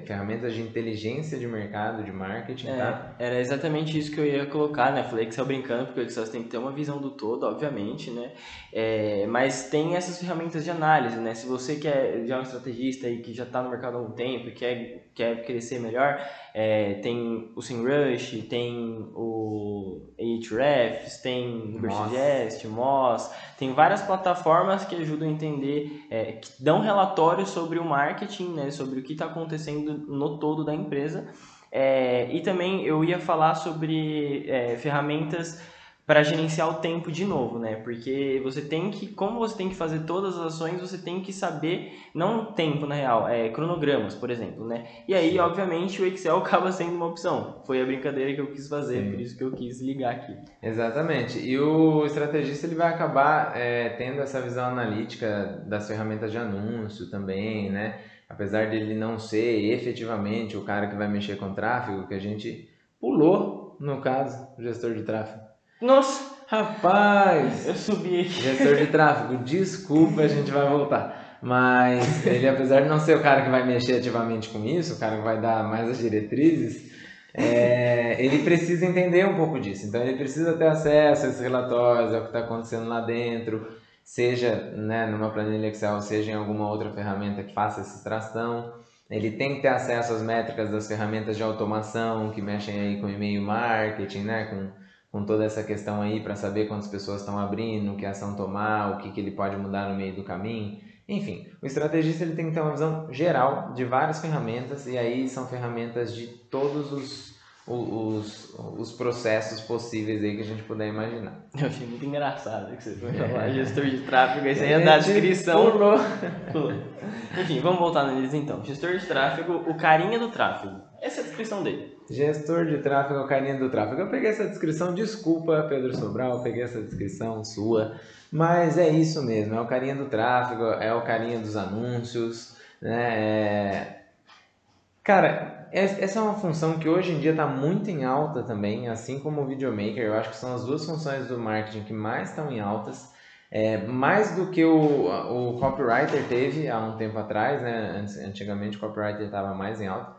A: ferramentas de inteligência de mercado, de marketing,
B: é,
A: tá?
B: Era exatamente isso que eu ia colocar, né? Falei que você brincando, porque o Excel tem que ter uma visão do todo, obviamente, né? É, mas tem essas ferramentas de análise, né? Se você quer já é um estrategista e que já está no mercado há algum tempo e quer, quer crescer melhor, é, tem o SEMrush, tem o Ahrefs, tem o Burstgest, Moz, tem várias plataformas que ajudam a entender, é, que dão relatórios sobre o marketing, né, sobre o que está acontecendo no todo da empresa. É, e também eu ia falar sobre é, ferramentas para gerenciar o tempo de novo, né? Porque você tem que, como você tem que fazer todas as ações, você tem que saber, não tempo na real, é cronogramas, por exemplo, né? E aí, Sim. obviamente, o Excel acaba sendo uma opção. Foi a brincadeira que eu quis fazer, Sim. por isso que eu quis ligar aqui.
A: Exatamente. E o estrategista ele vai acabar é, tendo essa visão analítica das ferramentas de anúncio também, né? Apesar dele não ser efetivamente o cara que vai mexer com tráfego, que a gente pulou, no caso, o gestor de tráfego.
B: Nossa!
A: Rapaz!
B: Eu subi aqui.
A: Gestor de tráfego, desculpa, a gente vai voltar. Mas ele, apesar de não ser o cara que vai mexer ativamente com isso, o cara que vai dar mais as diretrizes, é, ele precisa entender um pouco disso. Então ele precisa ter acesso a esses relatórios, ao que está acontecendo lá dentro, seja né, numa planilha Excel, seja em alguma outra ferramenta que faça essa extração. Ele tem que ter acesso às métricas das ferramentas de automação que mexem aí com e-mail marketing, né, com com toda essa questão aí para saber quantas pessoas estão abrindo, que ação tomar, o que, que ele pode mudar no meio do caminho. Enfim, o estrategista ele tem que ter uma visão geral de várias ferramentas e aí são ferramentas de todos os os, os processos possíveis aí que a gente puder imaginar.
B: Eu achei muito engraçado que você foi falar gestor de tráfego, aí você ia dar a descrição.
A: Pulou.
B: Pulou. Enfim, vamos voltar neles então. Gestor de tráfego, o carinha do tráfego. Essa é a descrição dele.
A: Gestor de tráfego, carinha do tráfego. Eu peguei essa descrição, desculpa Pedro Sobral, peguei essa descrição sua, mas é isso mesmo, é o carinha do tráfego, é o carinha dos anúncios, né? É... Cara, essa é uma função que hoje em dia está muito em alta também, assim como o videomaker. Eu acho que são as duas funções do marketing que mais estão em altas. É, mais do que o, o copywriter teve há um tempo atrás, né? Antigamente o copywriter estava mais em alta.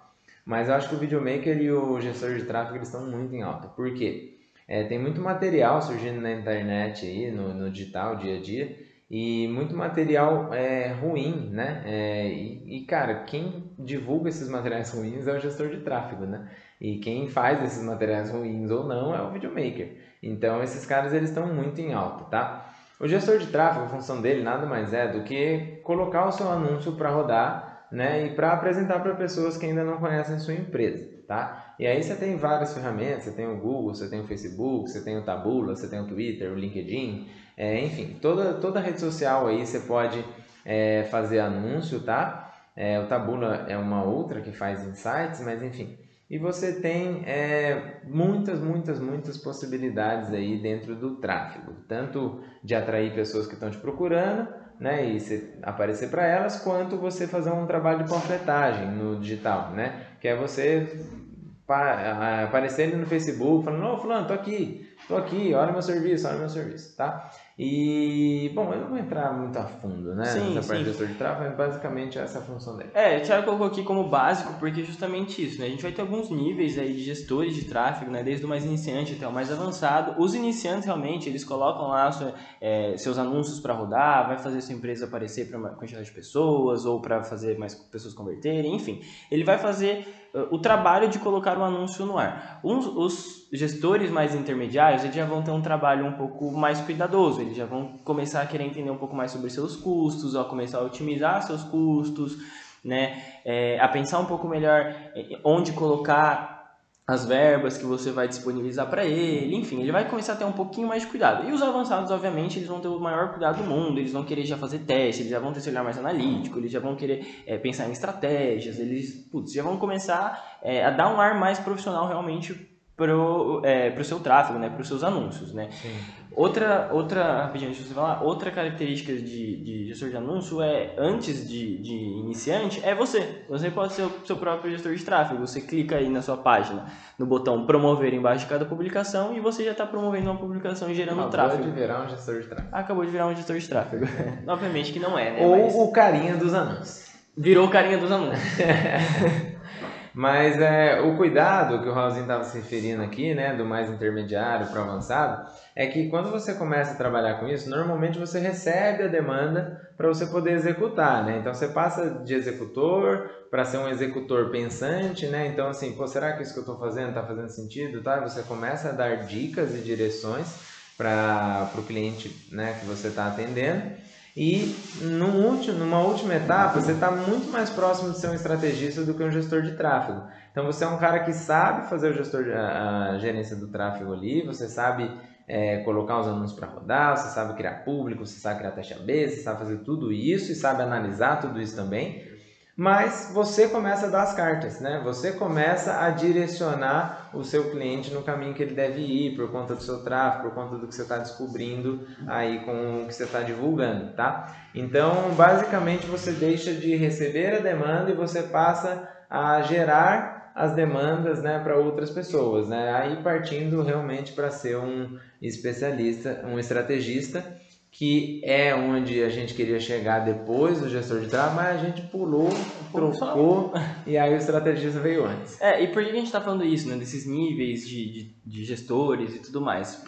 A: Mas eu acho que o videomaker e o gestor de tráfego eles estão muito em alta. Por quê? É, tem muito material surgindo na internet aí, no, no digital, dia a dia, e muito material é, ruim, né? É, e, e, cara, quem divulga esses materiais ruins é o gestor de tráfego, né? E quem faz esses materiais ruins ou não é o videomaker. Então, esses caras eles estão muito em alta, tá? O gestor de tráfego, a função dele nada mais é do que colocar o seu anúncio para rodar, né? E para apresentar para pessoas que ainda não conhecem sua empresa, tá? E aí você tem várias ferramentas, você tem o Google, você tem o Facebook, você tem o Tabula, você tem o Twitter, o LinkedIn, é, enfim, toda, toda rede social aí você pode é, fazer anúncio, tá? É, o Tabula é uma outra que faz insights, mas enfim. E você tem é, muitas, muitas, muitas possibilidades aí dentro do tráfego. Tanto de atrair pessoas que estão te procurando, né? E aparecer para elas, quanto você fazer um trabalho de panfletagem no digital, né? Que é você aparecer no Facebook, falando, não, fulano, tô aqui, tô aqui, olha meu serviço, olha meu serviço, tá? E, bom, eu não vou entrar muito a fundo, né? Sim, nessa parte de gestor de tráfego, mas basicamente essa é a função dele.
B: É, o Thiago colocou aqui como básico, porque é justamente isso, né? A gente vai ter alguns níveis aí de gestores de tráfego, né? Desde o mais iniciante até o mais avançado. Os iniciantes, realmente, eles colocam lá sua, é, seus anúncios para rodar, vai fazer sua empresa aparecer para uma quantidade de pessoas, ou para fazer mais pessoas converterem, enfim. Ele vai fazer uh, o trabalho de colocar o anúncio no ar. Uns, os gestores mais intermediários, eles já vão ter um trabalho um pouco mais cuidadoso, eles já vão começar a querer entender um pouco mais sobre seus custos, a começar a otimizar seus custos, né? É, a pensar um pouco melhor onde colocar as verbas que você vai disponibilizar para ele, enfim, ele vai começar a ter um pouquinho mais de cuidado. E os avançados, obviamente, eles vão ter o maior cuidado do mundo, eles vão querer já fazer teste, eles já vão ter esse olhar mais analítico, eles já vão querer é, pensar em estratégias, eles putz, já vão começar é, a dar um ar mais profissional realmente pro, é, pro seu tráfego, né, para os seus anúncios, né. Sim. Outra, outra, rapidinho, deixa eu falar, outra característica de, de gestor de anúncio é, antes de, de iniciante, é você. Você pode ser o seu próprio gestor de tráfego. Você clica aí na sua página, no botão promover embaixo de cada publicação e você já está promovendo uma publicação e gerando
A: Acabou
B: tráfego.
A: Acabou de virar um gestor de tráfego.
B: Acabou de virar um gestor de tráfego. Obviamente que não é, né?
A: Ou Mas... o carinha dos anúncios.
B: Virou o carinha dos anúncios.
A: Mas é, o cuidado que o Raulzinho estava se referindo aqui, né, do mais intermediário para avançado, é que quando você começa a trabalhar com isso, normalmente você recebe a demanda para você poder executar, né? Então você passa de executor para ser um executor pensante, né? Então assim, pô, será que isso que eu estou fazendo está fazendo sentido, tá? Você começa a dar dicas e direções para o cliente, né, que você está atendendo. E último, numa última etapa, você está muito mais próximo de ser um estrategista do que um gestor de tráfego. Então você é um cara que sabe fazer o gestor, a, a gerência do tráfego ali, você sabe é, colocar os anúncios para rodar, você sabe criar público, você sabe criar taxa B, você sabe fazer tudo isso e sabe analisar tudo isso também mas você começa a dar as cartas, né? Você começa a direcionar o seu cliente no caminho que ele deve ir, por conta do seu tráfego, por conta do que você está descobrindo aí com o que você está divulgando, tá? Então, basicamente, você deixa de receber a demanda e você passa a gerar as demandas, né, para outras pessoas, né? Aí partindo realmente para ser um especialista, um estrategista que é onde a gente queria chegar depois do gestor de tráfego, mas a gente pulou, trocou e aí o estrategista veio antes.
B: É, e por que a gente está falando isso, né? Desses níveis de, de, de gestores e tudo mais?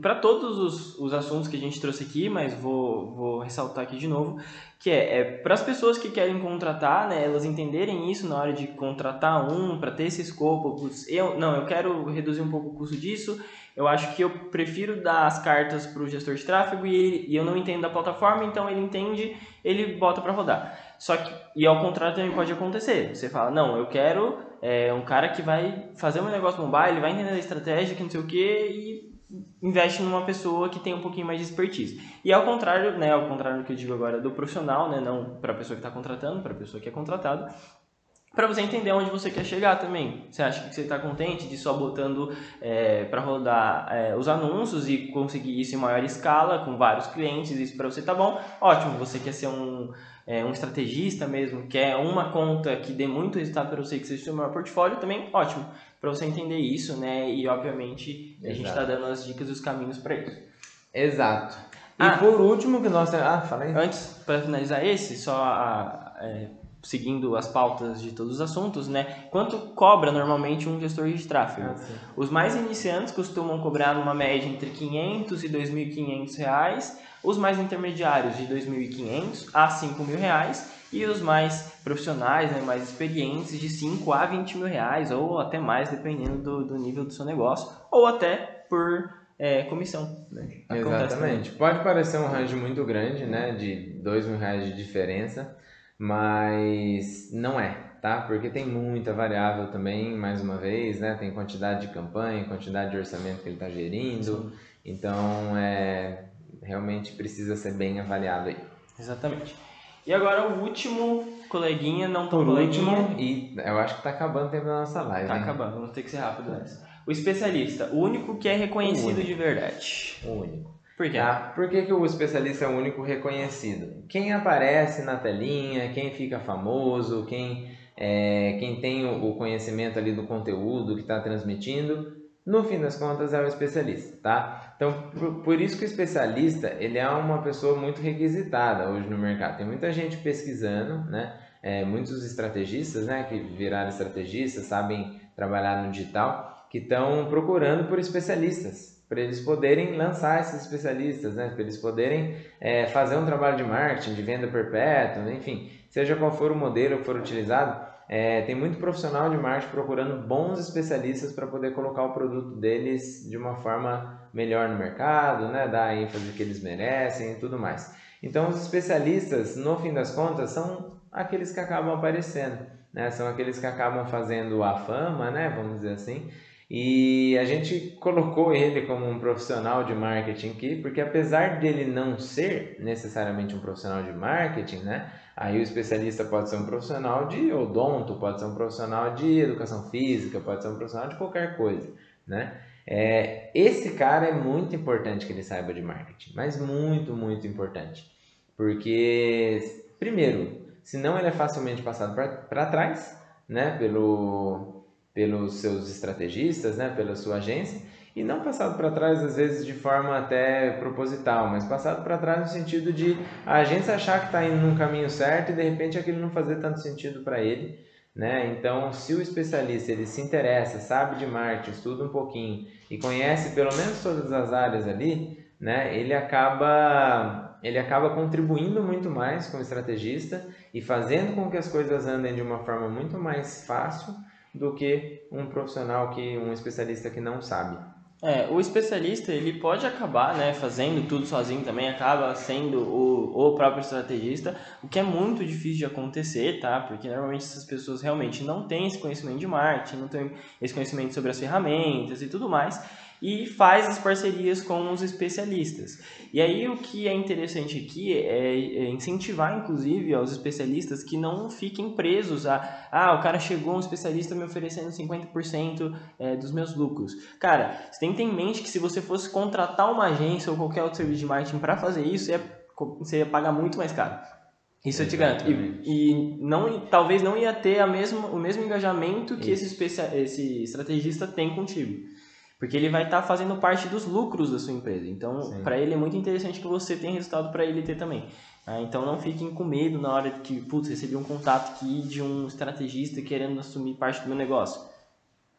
B: Para todos os, os assuntos que a gente trouxe aqui, mas vou, vou ressaltar aqui de novo, que é, é para as pessoas que querem contratar, né, elas entenderem isso na hora de contratar um, para ter esse escopo, eu, não, eu quero reduzir um pouco o custo disso, eu acho que eu prefiro dar as cartas para o gestor de tráfego e, ele, e, eu não entendo da plataforma, então ele entende, ele bota para rodar. Só que, e ao contrário também pode acontecer. Você fala, não, eu quero é, um cara que vai fazer um negócio mobile, vai entender a estratégia, que não sei o que, e investe numa pessoa que tem um pouquinho mais de expertise. E ao contrário, né, ao contrário do que eu digo agora do profissional, né, não para a pessoa que está contratando, para a pessoa que é contratado, para você entender onde você quer chegar também. Você acha que você está contente de só botando é, para rodar é, os anúncios e conseguir isso em maior escala com vários clientes, isso para você tá bom? Ótimo. Você quer ser um, é, um estrategista mesmo, quer uma conta que dê muito resultado para você, que seja o seu maior portfólio, também ótimo. Para você entender isso, né? E obviamente Exato. a gente está dando as dicas e os caminhos para isso.
A: Exato. E ah, por último que nós. Ah, fala aí.
B: Antes, para finalizar esse, só a, é, seguindo as pautas de todos os assuntos, né? Quanto cobra normalmente um gestor de tráfego? Ah, os mais iniciantes costumam cobrar numa média entre 500 e 2.500 reais, os mais intermediários de 2.500 a 5.000 reais e os mais profissionais, né, mais experientes de 5 a 20 mil reais ou até mais dependendo do, do nível do seu negócio ou até por é, comissão. Né?
A: Exatamente. Pode parecer um range muito grande, né, de 2 mil reais de diferença, mas não é, tá? Porque tem muita variável também, mais uma vez, né? Tem quantidade de campanha, quantidade de orçamento que ele está gerindo, Sim. então é, realmente precisa ser bem avaliado aí.
B: Exatamente. E agora o último coleguinha, não tão
A: Por
B: coleguinha.
A: último, e eu acho que está acabando o tempo da nossa live.
B: Tá
A: hein?
B: acabando, vamos ter que ser rápido antes. O especialista, o único que é reconhecido de verdade.
A: O único.
B: Por quê?
A: Tá? Por que, que o especialista é o único reconhecido? Quem aparece na telinha, quem fica famoso, quem, é, quem tem o conhecimento ali do conteúdo que está transmitindo, no fim das contas é o especialista, tá? Então, por, por, isso que o especialista, ele é uma pessoa muito requisitada hoje no mercado. Tem muita gente pesquisando, né? É, muitos estrategistas, né, que viraram estrategistas, sabem trabalhar no digital, que estão procurando por especialistas, para eles poderem lançar esses especialistas, né? para eles poderem é, fazer um trabalho de marketing, de venda perpétua, enfim, seja qual for o modelo que for utilizado, é, tem muito profissional de marketing procurando bons especialistas para poder colocar o produto deles de uma forma melhor no mercado, né? dar a ênfase que eles merecem e tudo mais. Então, os especialistas, no fim das contas, são aqueles que acabam aparecendo. né? São aqueles que acabam fazendo a fama, né? Vamos dizer assim. E a gente colocou ele como um profissional de marketing aqui, porque apesar dele não ser necessariamente um profissional de marketing, né? Aí o especialista pode ser um profissional de odonto, pode ser um profissional de educação física, pode ser um profissional de qualquer coisa, né? É, esse cara é muito importante que ele saiba de marketing, mas muito, muito importante. Porque, primeiro, senão ele é facilmente passado para trás, né? Pelo, pelos seus estrategistas, né, pela sua agência, e não passado para trás às vezes de forma até proposital, mas passado para trás no sentido de a agência achar que está indo num caminho certo e de repente aquilo não fazer tanto sentido para ele, né? Então, se o especialista ele se interessa, sabe de marketing, estuda um pouquinho e conhece pelo menos todas as áreas ali, né? Ele acaba ele acaba contribuindo muito mais como estrategista e fazendo com que as coisas andem de uma forma muito mais fácil do que um profissional que um especialista que não sabe.
B: É, o especialista ele pode acabar né, fazendo tudo sozinho também, acaba sendo o, o próprio estrategista, o que é muito difícil de acontecer, tá? Porque normalmente essas pessoas realmente não têm esse conhecimento de marketing, não têm esse conhecimento sobre as ferramentas e tudo mais e faz as parcerias com os especialistas. E aí o que é interessante aqui é, é incentivar, inclusive, aos especialistas que não fiquem presos a ah, o cara chegou um especialista me oferecendo 50% é, dos meus lucros. Cara, você tem que ter em mente que se você fosse contratar uma agência ou qualquer outro serviço de marketing para fazer isso, você ia pagar muito mais caro. Isso eu te garanto. E, e, não, talvez não ia ter a mesma, o mesmo engajamento que esse, esse estrategista tem contigo. Porque ele vai estar tá fazendo parte dos lucros da sua empresa. Então, para ele é muito interessante que você tenha resultado para ele ter também. Ah, então, não fiquem com medo na hora de que, putz, recebi um contato aqui de um estrategista querendo assumir parte do meu negócio.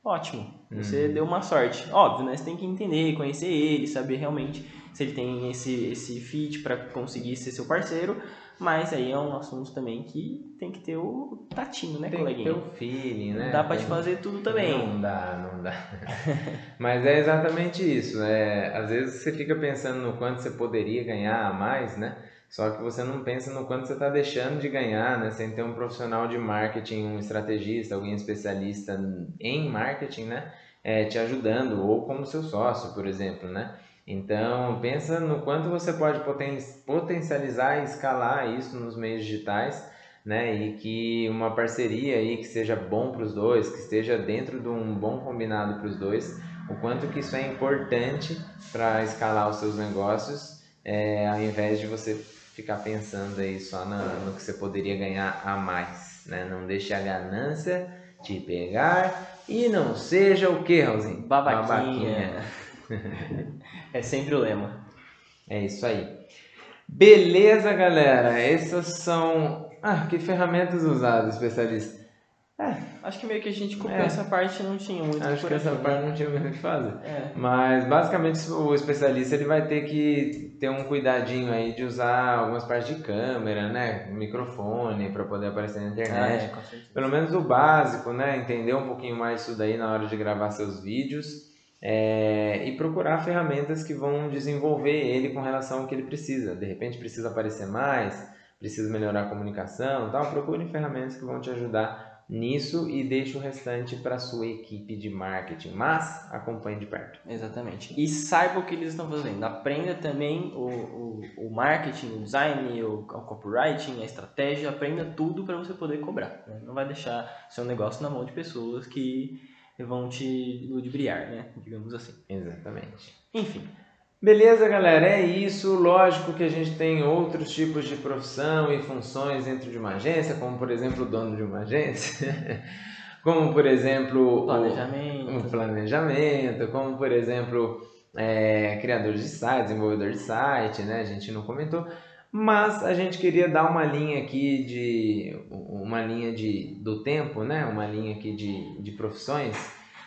B: Ótimo, você uhum. deu uma sorte. Óbvio, né? Você tem que entender, conhecer ele, saber realmente se ele tem esse, esse fit para conseguir ser seu parceiro. Mas aí é um assunto também que tem que ter o tatinho, né,
A: tem
B: coleguinha?
A: Tem que ter o feeling, né?
B: Não dá pra te fazer tudo também.
A: Não dá, não dá. Mas é exatamente isso. É, às vezes você fica pensando no quanto você poderia ganhar a mais, né? Só que você não pensa no quanto você está deixando de ganhar, né? Sem ter um profissional de marketing, um estrategista, alguém especialista em marketing, né? É, te ajudando, ou como seu sócio, por exemplo, né? Então, pensa no quanto você pode poten potencializar e escalar isso nos meios digitais, né? E que uma parceria aí que seja bom para os dois, que esteja dentro de um bom combinado para os dois, o quanto que isso é importante para escalar os seus negócios, é, ao invés de você ficar pensando aí só no, no que você poderia ganhar a mais, né? Não deixe a ganância te pegar e não seja o que, Raulzinho?
B: Babaquinha. Babaquinha. é sempre o lema.
A: É isso aí. Beleza, galera. Essas são. Ah, que ferramentas usadas, especialista?
B: É, acho que meio que a gente com é. essa parte não tinha muito
A: Acho que essa né? parte não tinha muito o que fazer. É. Mas basicamente o especialista ele vai ter que ter um cuidadinho aí de usar algumas partes de câmera, né? Microfone para poder aparecer na internet. É, Pelo menos o básico, né? Entender um pouquinho mais isso daí na hora de gravar seus vídeos é, e procurar ferramentas que vão desenvolver ele com relação ao que ele precisa. De repente precisa aparecer mais, precisa melhorar a comunicação, tal. Procure ferramentas que vão te ajudar nisso e deixe o restante para sua equipe de marketing, mas acompanhe de perto.
B: Exatamente. E saiba o que eles estão fazendo. Aprenda também o, o, o marketing, o design, o, o copywriting, a estratégia. Aprenda tudo para você poder cobrar. Né? Não vai deixar seu negócio na mão de pessoas que vão te ludibriar, né? Digamos assim.
A: Exatamente.
B: Enfim.
A: Beleza, galera? É isso. Lógico que a gente tem outros tipos de profissão e funções dentro de uma agência, como por exemplo o dono de uma agência. como por exemplo
B: planejamento,
A: um planejamento, como por exemplo é, criadores de site, desenvolvedor de site, né? A gente não comentou, mas a gente queria dar uma linha aqui de uma linha de, do tempo, né? Uma linha aqui de, de profissões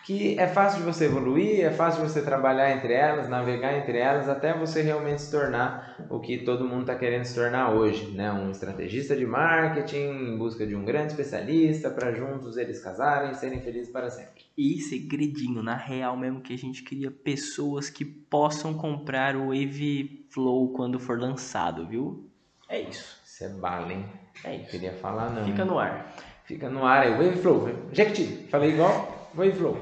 A: que é fácil de você evoluir, é fácil de você trabalhar entre elas, navegar entre elas, até você realmente se tornar o que todo mundo está querendo se tornar hoje, né? Um estrategista de marketing em busca de um grande especialista para juntos eles casarem e serem felizes para sempre.
B: E segredinho, na real mesmo que a gente queria pessoas que possam comprar o Wave Flow quando for lançado, viu? É isso.
A: Isso é bala, hein?
B: É isso.
A: Queria falar não.
B: Fica no ar.
A: Fica no ar aí, Waveflow. Jequiti, falei igual Waveflow.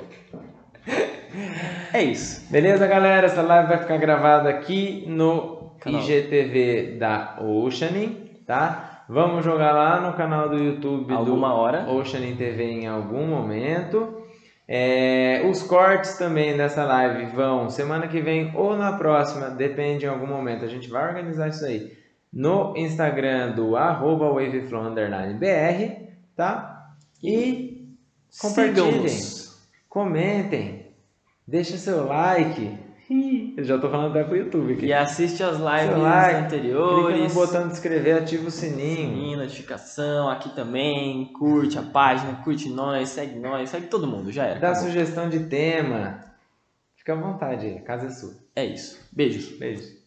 B: É isso.
A: Beleza, galera? Essa live vai ficar gravada aqui no
B: Canal.
A: IGTV da Oceaning, tá? Vamos jogar lá no canal do YouTube
B: Alguma
A: do
B: hora.
A: Oceaning TV em algum momento. É, os cortes também dessa live vão semana que vem ou na próxima, depende em algum momento. A gente vai organizar isso aí no Instagram do arroba waveflow underline BR, tá? E compartilhem. Comentem, deixa seu like. Eu já tô falando até pro YouTube aqui.
B: E assiste as lives
A: like,
B: anteriores.
A: Clica no botão de inscrever, ativa o sininho.
B: Sininho, notificação, aqui também. Curte a página, curte nós, segue nós, segue todo mundo, já era.
A: Dá
B: acabou.
A: sugestão de tema. Fica à vontade a casa é sua.
B: É isso. Beijos.
A: Beijo.